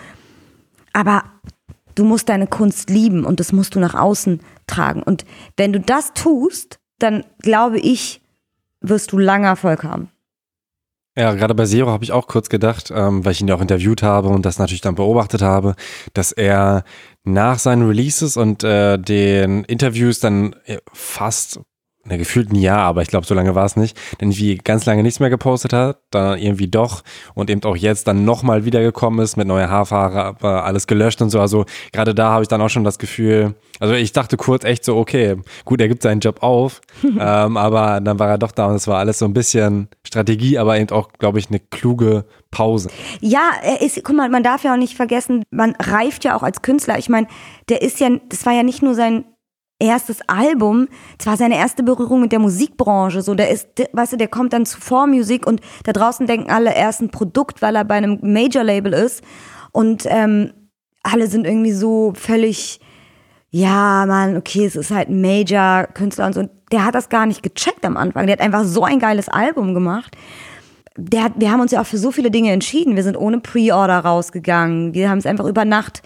Aber du musst deine Kunst lieben und das musst du nach außen tragen. Und wenn du das tust, dann glaube ich, wirst du lange Erfolg haben. Ja, gerade bei Zero habe ich auch kurz gedacht, ähm, weil ich ihn ja auch interviewt habe und das natürlich dann beobachtet habe, dass er nach seinen Releases und äh, den Interviews dann äh, fast na, gefühlt ein Jahr, aber ich glaube, so lange war es nicht, denn wie ganz lange nichts mehr gepostet hat, dann irgendwie doch und eben auch jetzt dann nochmal wiedergekommen ist mit neuer Haarfarbe, aber alles gelöscht und so. Also gerade da habe ich dann auch schon das Gefühl, also ich dachte kurz echt so, okay, gut, er gibt seinen Job auf, [LAUGHS] ähm, aber dann war er doch da und es war alles so ein bisschen Strategie, aber eben auch, glaube ich, eine kluge Pause. Ja, er ist, guck mal, man darf ja auch nicht vergessen, man reift ja auch als Künstler. Ich meine, der ist ja, das war ja nicht nur sein erstes Album, es war seine erste Berührung mit der Musikbranche. So, der ist, weißt du, der kommt dann zu Vormusik und da draußen denken alle, er ist ein Produkt, weil er bei einem Major-Label ist. Und ähm, alle sind irgendwie so völlig, ja, man, okay, es ist halt ein Major-Künstler und so. Und der hat das gar nicht gecheckt am Anfang. Der hat einfach so ein geiles Album gemacht. Der hat, wir haben uns ja auch für so viele Dinge entschieden. Wir sind ohne Pre-Order rausgegangen. Wir haben es einfach über Nacht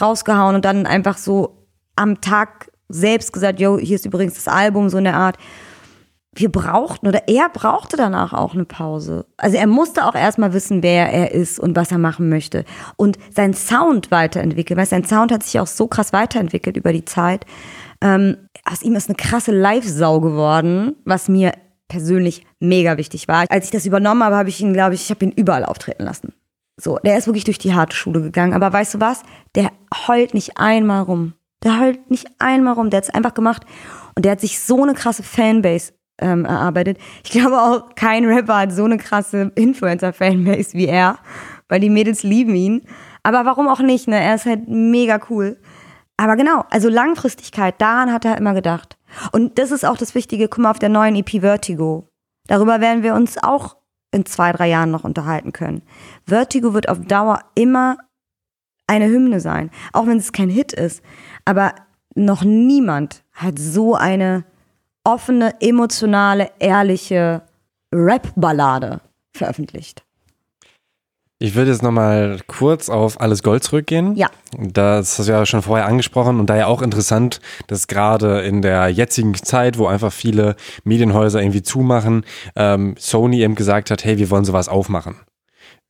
rausgehauen und dann einfach so am Tag selbst gesagt, yo, hier ist übrigens das Album, so in der Art. Wir brauchten oder er brauchte danach auch eine Pause. Also er musste auch erstmal wissen, wer er ist und was er machen möchte. Und sein Sound weiterentwickeln, weil sein Sound hat sich auch so krass weiterentwickelt über die Zeit. Ähm, aus ihm ist eine krasse Live-Sau geworden, was mir persönlich mega wichtig war. Als ich das übernommen habe, habe ich ihn, glaube ich, ich habe ihn überall auftreten lassen. So, der ist wirklich durch die harte Schule gegangen. Aber weißt du was? Der heult nicht einmal rum. Der heult nicht einmal rum, der hat es einfach gemacht und der hat sich so eine krasse Fanbase ähm, erarbeitet. Ich glaube auch, kein Rapper hat so eine krasse Influencer-Fanbase wie er, weil die Mädels lieben ihn. Aber warum auch nicht, ne? Er ist halt mega cool. Aber genau, also Langfristigkeit, daran hat er immer gedacht. Und das ist auch das Wichtige, guck mal auf der neuen EP Vertigo. Darüber werden wir uns auch in zwei, drei Jahren noch unterhalten können. Vertigo wird auf Dauer immer eine Hymne sein, auch wenn es kein Hit ist. Aber noch niemand hat so eine offene, emotionale, ehrliche Rap-Ballade veröffentlicht. Ich würde jetzt nochmal kurz auf Alles Gold zurückgehen. Ja. Das hast du ja schon vorher angesprochen und da ja auch interessant, dass gerade in der jetzigen Zeit, wo einfach viele Medienhäuser irgendwie zumachen, ähm, Sony eben gesagt hat, hey, wir wollen sowas aufmachen.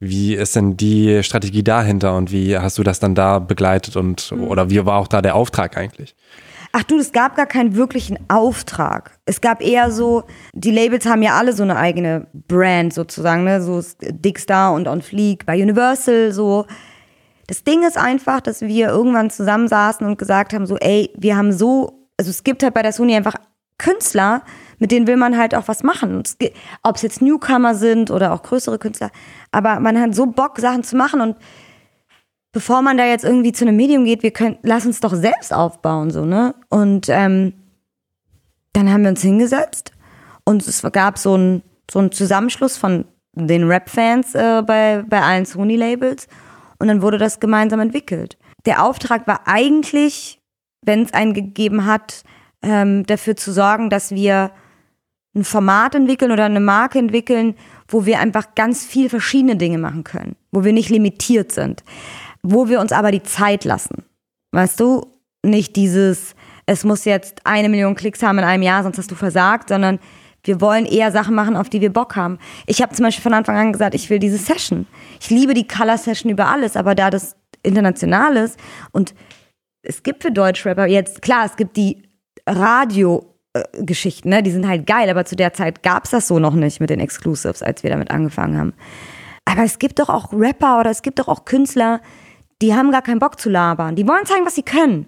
Wie ist denn die Strategie dahinter und wie hast du das dann da begleitet und Mhm. oder wie war auch da der Auftrag eigentlich? Ach du, es gab gar keinen wirklichen Auftrag. Es gab eher so, die Labels haben ja alle so eine eigene Brand sozusagen, ne? So Dickstar und On Fleek bei Universal, so. Das Ding ist einfach, dass wir irgendwann zusammensaßen und gesagt haben, so, ey, wir haben so, also es gibt halt bei der Sony einfach Künstler, mit denen will man halt auch was machen. Ob es jetzt Newcomer sind oder auch größere Künstler, aber man hat so Bock, Sachen zu machen und bevor man da jetzt irgendwie zu einem Medium geht, wir können, lass uns doch selbst aufbauen, so, ne? Und ähm, dann haben wir uns hingesetzt und es gab so einen so einen Zusammenschluss von den Rap-Fans äh, bei, bei allen Sony-Labels und dann wurde das gemeinsam entwickelt. Der Auftrag war eigentlich, wenn es einen gegeben hat, ähm, dafür zu sorgen, dass wir ein Format entwickeln oder eine Marke entwickeln, wo wir einfach ganz viel verschiedene Dinge machen können, wo wir nicht limitiert sind, wo wir uns aber die Zeit lassen. Weißt du, nicht dieses, es muss jetzt eine Million Klicks haben in einem Jahr, sonst hast du versagt, sondern wir wollen eher Sachen machen, auf die wir Bock haben. Ich habe zum Beispiel von Anfang an gesagt, ich will diese Session. Ich liebe die Color Session über alles, aber da das international ist und es gibt für Deutschrapper jetzt, klar, es gibt die Radio-Geschichten, ne? die sind halt geil, aber zu der Zeit gab es das so noch nicht mit den Exclusives, als wir damit angefangen haben. Aber es gibt doch auch Rapper oder es gibt doch auch Künstler, die haben gar keinen Bock zu labern. Die wollen zeigen, was sie können.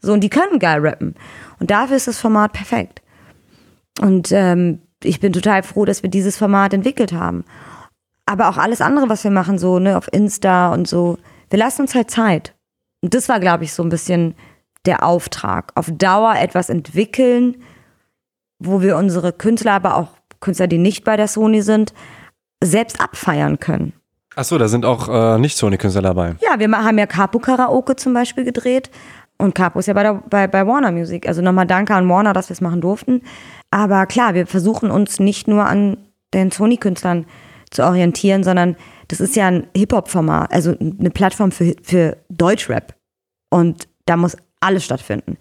So, und die können geil rappen. Und dafür ist das Format perfekt. Und ähm, ich bin total froh, dass wir dieses Format entwickelt haben. Aber auch alles andere, was wir machen, so, ne, auf Insta und so, wir lassen uns halt Zeit. Und das war, glaube ich, so ein bisschen der Auftrag. Auf Dauer etwas entwickeln, wo wir unsere Künstler, aber auch Künstler, die nicht bei der Sony sind, selbst abfeiern können. Achso, da sind auch äh, nicht Sony-Künstler dabei. Ja, wir haben ja Capo Karaoke zum Beispiel gedreht. Und Capo ist ja bei, der, bei, bei Warner Music. Also nochmal danke an Warner, dass wir es machen durften. Aber klar, wir versuchen uns nicht nur an den Sony-Künstlern zu orientieren, sondern das ist ja ein Hip-Hop-Format, also eine Plattform für, für Deutschrap. Und da muss alles stattfinden.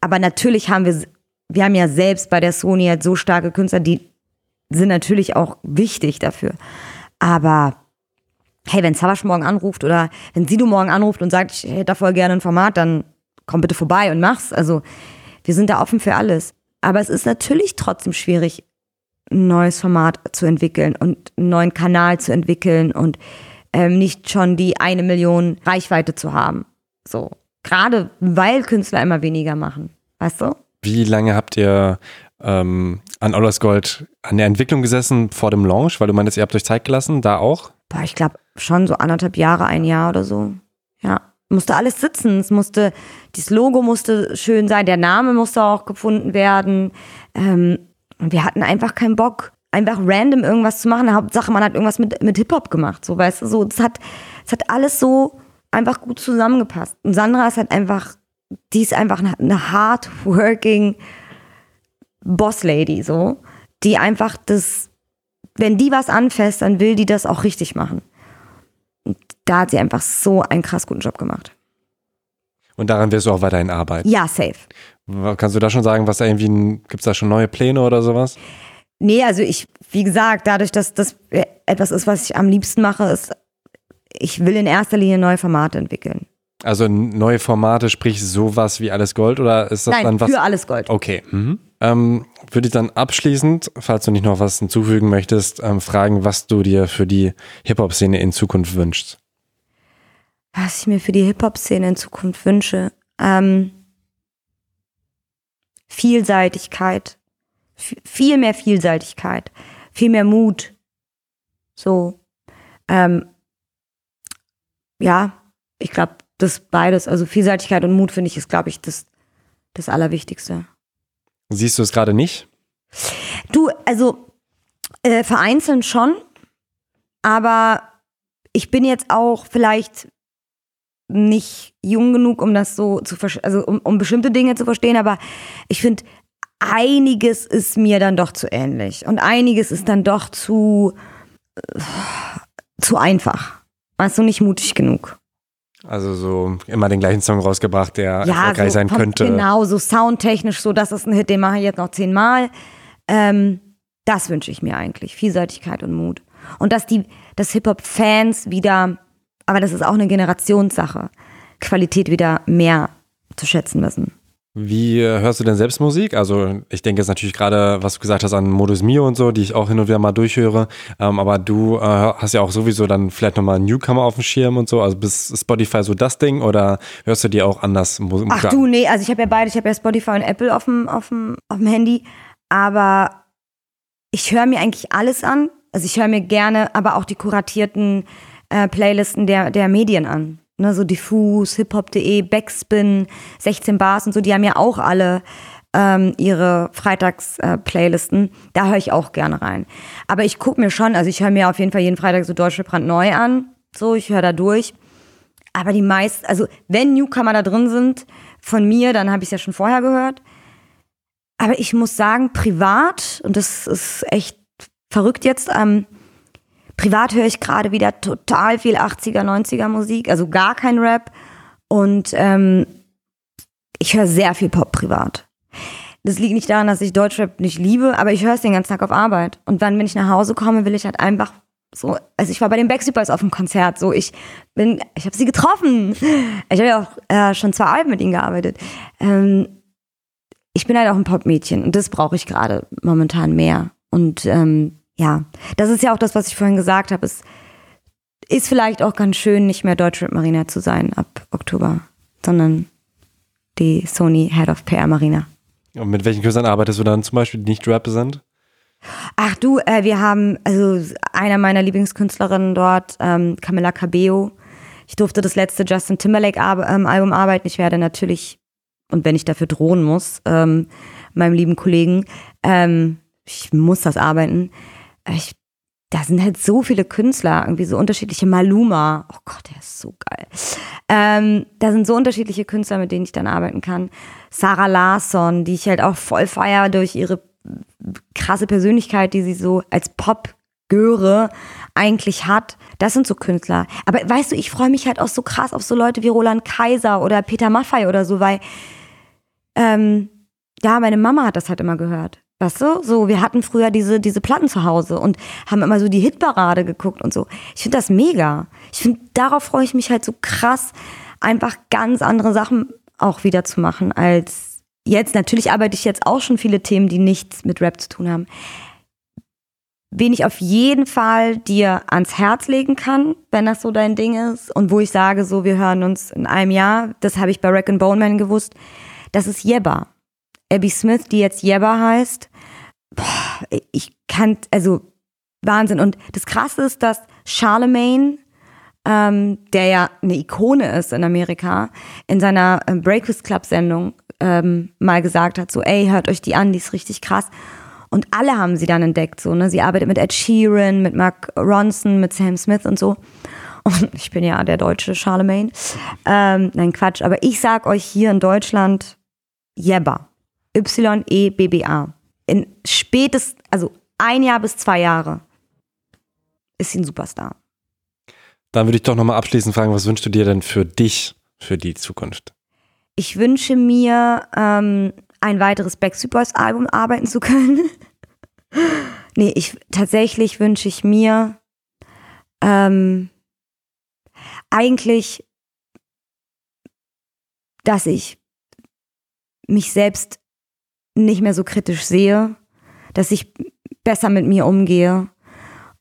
Aber natürlich haben wir, wir haben ja selbst bei der Sony halt so starke Künstler, die sind natürlich auch wichtig dafür. Aber hey, wenn Savage morgen anruft oder wenn Sido morgen anruft und sagt, ich hätte da voll gerne ein Format, dann komm bitte vorbei und mach's. Also wir sind da offen für alles. Aber es ist natürlich trotzdem schwierig, ein neues Format zu entwickeln und einen neuen Kanal zu entwickeln und ähm, nicht schon die eine Million Reichweite zu haben. So. Gerade weil Künstler immer weniger machen. Weißt du? Wie lange habt ihr ähm, an Ollers Gold an der Entwicklung gesessen vor dem Launch? Weil du meinst, ihr habt euch Zeit gelassen, da auch? Boah, ich glaube schon so anderthalb Jahre, ein Jahr oder so. Ja. Musste alles sitzen. Es musste, dieses Logo musste schön sein, der Name musste auch gefunden werden. Ähm, wir hatten einfach keinen Bock, einfach random irgendwas zu machen. Hauptsache, man hat irgendwas mit, mit Hip-Hop gemacht. So, weißt du, so, es hat, hat alles so einfach gut zusammengepasst. Und Sandra ist halt einfach, die ist einfach eine, hardworking Boss-Lady, so, die einfach das, wenn die was anfasst, dann will die das auch richtig machen. Und da hat sie einfach so einen krass guten Job gemacht. Und daran wirst du auch weiterhin arbeiten. Ja, safe. Kannst du da schon sagen, was da irgendwie, gibt es da schon neue Pläne oder sowas? Nee, also ich, wie gesagt, dadurch, dass das etwas ist, was ich am liebsten mache, ist, ich will in erster Linie neue Formate entwickeln. Also neue Formate, sprich sowas wie Alles Gold oder ist das Nein, dann was? für alles Gold. Okay. Mhm. Ähm, würde ich dann abschließend, falls du nicht noch was hinzufügen möchtest, ähm, fragen, was du dir für die Hip-Hop-Szene in Zukunft wünschst. Was ich mir für die Hip-Hop-Szene in Zukunft wünsche. Ähm, Vielseitigkeit. V viel mehr Vielseitigkeit. Viel mehr Mut. So. Ähm, ja, ich glaube, das beides. Also Vielseitigkeit und Mut finde ich ist, glaube ich, das, das Allerwichtigste. Siehst du es gerade nicht? Du, also äh, vereinzelt schon, aber ich bin jetzt auch vielleicht nicht jung genug, um das so zu verstehen, also um, um bestimmte Dinge zu verstehen, aber ich finde, einiges ist mir dann doch zu ähnlich und einiges ist dann doch zu, äh, zu einfach. Weißt du, nicht mutig genug. Also so immer den gleichen Song rausgebracht, der erfolgreich sein vom- könnte. Genau, so soundtechnisch, so das ist ein Hit, den mache ich jetzt noch zehnmal. Ähm, das wünsche ich mir eigentlich. Vielseitigkeit und Mut. Und dass die, dass Hip-Hop-Fans wieder, aber das ist auch eine Generationssache, Qualität wieder mehr zu schätzen wissen. Wie hörst du denn selbst Musik? Also ich denke jetzt natürlich gerade, was du gesagt hast an Modus Mio und so, die ich auch hin und wieder mal durchhöre. Ähm, aber du äh, hast ja auch sowieso dann vielleicht nochmal Newcomer auf dem Schirm und so. Also bist Spotify so das Ding oder hörst du dir auch anders Musik Ach du, nee, also ich habe ja beide, ich habe ja Spotify und Apple auf dem, auf dem, auf dem Handy. Aber ich höre mir eigentlich alles an. Also ich höre mir gerne, aber auch die kuratierten äh, Playlisten der, der Medien an ne, so diffus, hiphop.de, Backspin, 16 Bars und so, die haben ja auch alle ähm, ihre Freitags-Playlisten. Äh, da höre ich auch gerne rein. Aber ich gucke mir schon, also ich höre mir auf jeden Fall jeden Freitag so Deutsche brandneu an. So, ich höre da durch. Aber die meisten, also wenn Newcomer da drin sind von mir, dann habe ich es ja schon vorher gehört. Aber ich muss sagen, privat, und das ist echt verrückt jetzt, ähm, Privat höre ich gerade wieder total viel 80er, 90er Musik, also gar kein Rap. Und ähm, ich höre sehr viel Pop privat. Das liegt nicht daran, dass ich Deutschrap nicht liebe, aber ich höre es den ganzen Tag auf Arbeit. Und dann, wenn ich nach Hause komme, will ich halt einfach so, also ich war bei den Backstreet Boys auf dem Konzert, so ich bin, ich habe sie getroffen. Ich habe ja auch äh, schon zwei Alben mit ihnen gearbeitet. Ähm, ich bin halt auch ein Popmädchen und das brauche ich gerade momentan mehr. Und ähm, ja, das ist ja auch das, was ich vorhin gesagt habe. Es ist vielleicht auch ganz schön, nicht mehr Deutschrap Marina zu sein ab Oktober, sondern die Sony Head of PR Marina. Und mit welchen Künstlern arbeitest du dann zum Beispiel, die nicht Rap sind? Ach du, äh, wir haben, also einer meiner Lieblingskünstlerinnen dort, ähm, Camilla Cabello. Ich durfte das letzte Justin Timberlake ähm, Album arbeiten. Ich werde natürlich, und wenn ich dafür drohen muss, ähm, meinem lieben Kollegen, ähm, ich muss das arbeiten, ich, da sind halt so viele Künstler, irgendwie so unterschiedliche Maluma. Oh Gott, der ist so geil. Ähm, da sind so unterschiedliche Künstler, mit denen ich dann arbeiten kann. Sarah Larsson, die ich halt auch voll feier durch ihre krasse Persönlichkeit, die sie so als Pop Göre eigentlich hat. Das sind so Künstler. Aber weißt du, ich freue mich halt auch so krass auf so Leute wie Roland Kaiser oder Peter Maffay oder so, weil ähm, ja, meine Mama hat das halt immer gehört. Weißt du, so, wir hatten früher diese, diese Platten zu Hause und haben immer so die Hitparade geguckt und so. Ich finde das mega. Ich finde, darauf freue ich mich halt so krass, einfach ganz andere Sachen auch wieder zu machen als jetzt. Natürlich arbeite ich jetzt auch schon viele Themen, die nichts mit Rap zu tun haben. Wen ich auf jeden Fall dir ans Herz legen kann, wenn das so dein Ding ist und wo ich sage, so, wir hören uns in einem Jahr, das habe ich bei Rack and Bone Man gewusst, das ist Jebba. Abby Smith, die jetzt Jebba heißt. Boah, ich kann, also Wahnsinn. Und das Krasse ist, dass Charlemagne, ähm, der ja eine Ikone ist in Amerika, in seiner ähm, Breakfast Club Sendung ähm, mal gesagt hat, so, ey, hört euch die an, die ist richtig krass. Und alle haben sie dann entdeckt, so, ne? Sie arbeitet mit Ed Sheeran, mit Mark Ronson, mit Sam Smith und so. Und [LAUGHS] ich bin ja der deutsche Charlemagne. Ähm, nein, Quatsch. Aber ich sag euch hier in Deutschland, Jebba. Y-E-B-B-A. In spätest, also ein Jahr bis zwei Jahre ist sie ein Superstar. Dann würde ich doch nochmal abschließend fragen, was wünschst du dir denn für dich, für die Zukunft? Ich wünsche mir, ähm, ein weiteres Backstreet Boys Album arbeiten zu können. [LAUGHS] nee, ich, tatsächlich wünsche ich mir, ähm, eigentlich, dass ich mich selbst nicht mehr so kritisch sehe, dass ich besser mit mir umgehe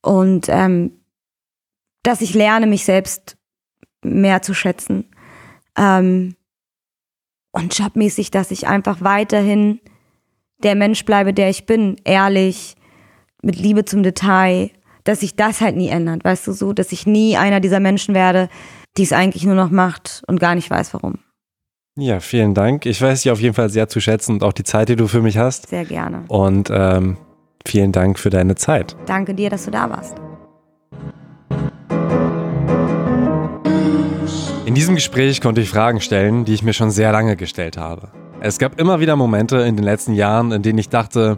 und ähm, dass ich lerne, mich selbst mehr zu schätzen. Ähm, und jobmäßig, dass ich einfach weiterhin der Mensch bleibe, der ich bin, ehrlich, mit Liebe zum Detail, dass sich das halt nie ändert, weißt du so, dass ich nie einer dieser Menschen werde, die es eigentlich nur noch macht und gar nicht weiß, warum. Ja, vielen Dank. Ich weiß dich auf jeden Fall sehr zu schätzen und auch die Zeit, die du für mich hast. Sehr gerne. Und ähm, vielen Dank für deine Zeit. Danke dir, dass du da warst. In diesem Gespräch konnte ich Fragen stellen, die ich mir schon sehr lange gestellt habe. Es gab immer wieder Momente in den letzten Jahren, in denen ich dachte,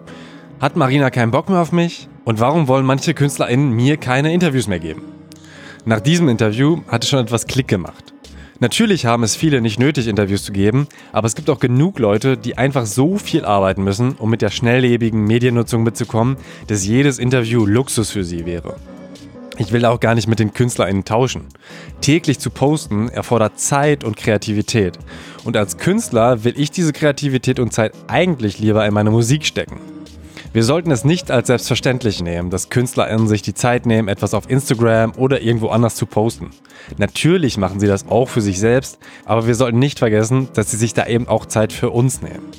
hat Marina keinen Bock mehr auf mich? Und warum wollen manche KünstlerInnen mir keine Interviews mehr geben? Nach diesem Interview hatte schon etwas Klick gemacht. Natürlich haben es viele nicht nötig, Interviews zu geben, aber es gibt auch genug Leute, die einfach so viel arbeiten müssen, um mit der schnelllebigen Mediennutzung mitzukommen, dass jedes Interview Luxus für sie wäre. Ich will auch gar nicht mit den KünstlerInnen tauschen. Täglich zu posten erfordert Zeit und Kreativität. Und als Künstler will ich diese Kreativität und Zeit eigentlich lieber in meine Musik stecken. Wir sollten es nicht als selbstverständlich nehmen, dass KünstlerInnen sich die Zeit nehmen, etwas auf Instagram oder irgendwo anders zu posten. Natürlich machen sie das auch für sich selbst, aber wir sollten nicht vergessen, dass sie sich da eben auch Zeit für uns nehmen.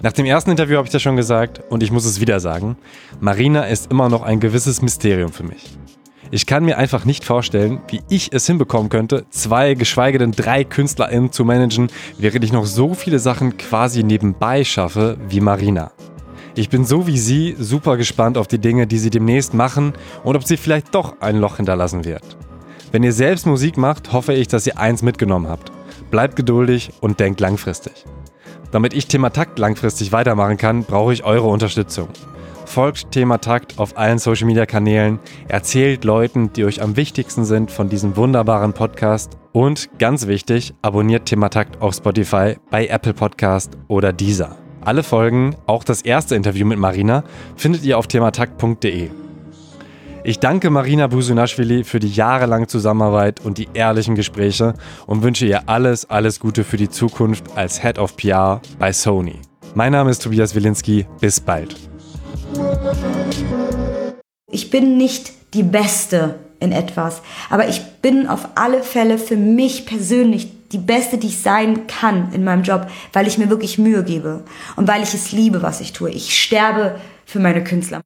Nach dem ersten Interview habe ich das schon gesagt und ich muss es wieder sagen. Marina ist immer noch ein gewisses Mysterium für mich. Ich kann mir einfach nicht vorstellen, wie ich es hinbekommen könnte, zwei, geschweige denn drei KünstlerInnen zu managen, während ich noch so viele Sachen quasi nebenbei schaffe wie Marina. Ich bin so wie sie super gespannt auf die Dinge, die sie demnächst machen und ob sie vielleicht doch ein Loch hinterlassen wird. Wenn ihr selbst Musik macht, hoffe ich, dass ihr eins mitgenommen habt. Bleibt geduldig und denkt langfristig. Damit ich Thema Takt langfristig weitermachen kann, brauche ich eure Unterstützung. Folgt Thema Takt auf allen Social Media Kanälen, erzählt Leuten, die euch am wichtigsten sind, von diesem wunderbaren Podcast und ganz wichtig, abonniert Thema Takt auf Spotify, bei Apple Podcast oder Deezer. Alle Folgen, auch das erste Interview mit Marina, findet ihr auf thematakt.de. Ich danke Marina Busunashvili für die jahrelange Zusammenarbeit und die ehrlichen Gespräche und wünsche ihr alles, alles Gute für die Zukunft als Head of PR bei Sony. Mein Name ist Tobias Wilinski. Bis bald. Ich bin nicht die Beste in etwas, aber ich bin auf alle Fälle für mich persönlich die Beste, die ich sein kann in meinem Job, weil ich mir wirklich Mühe gebe und weil ich es liebe, was ich tue. Ich sterbe für meine Künstler.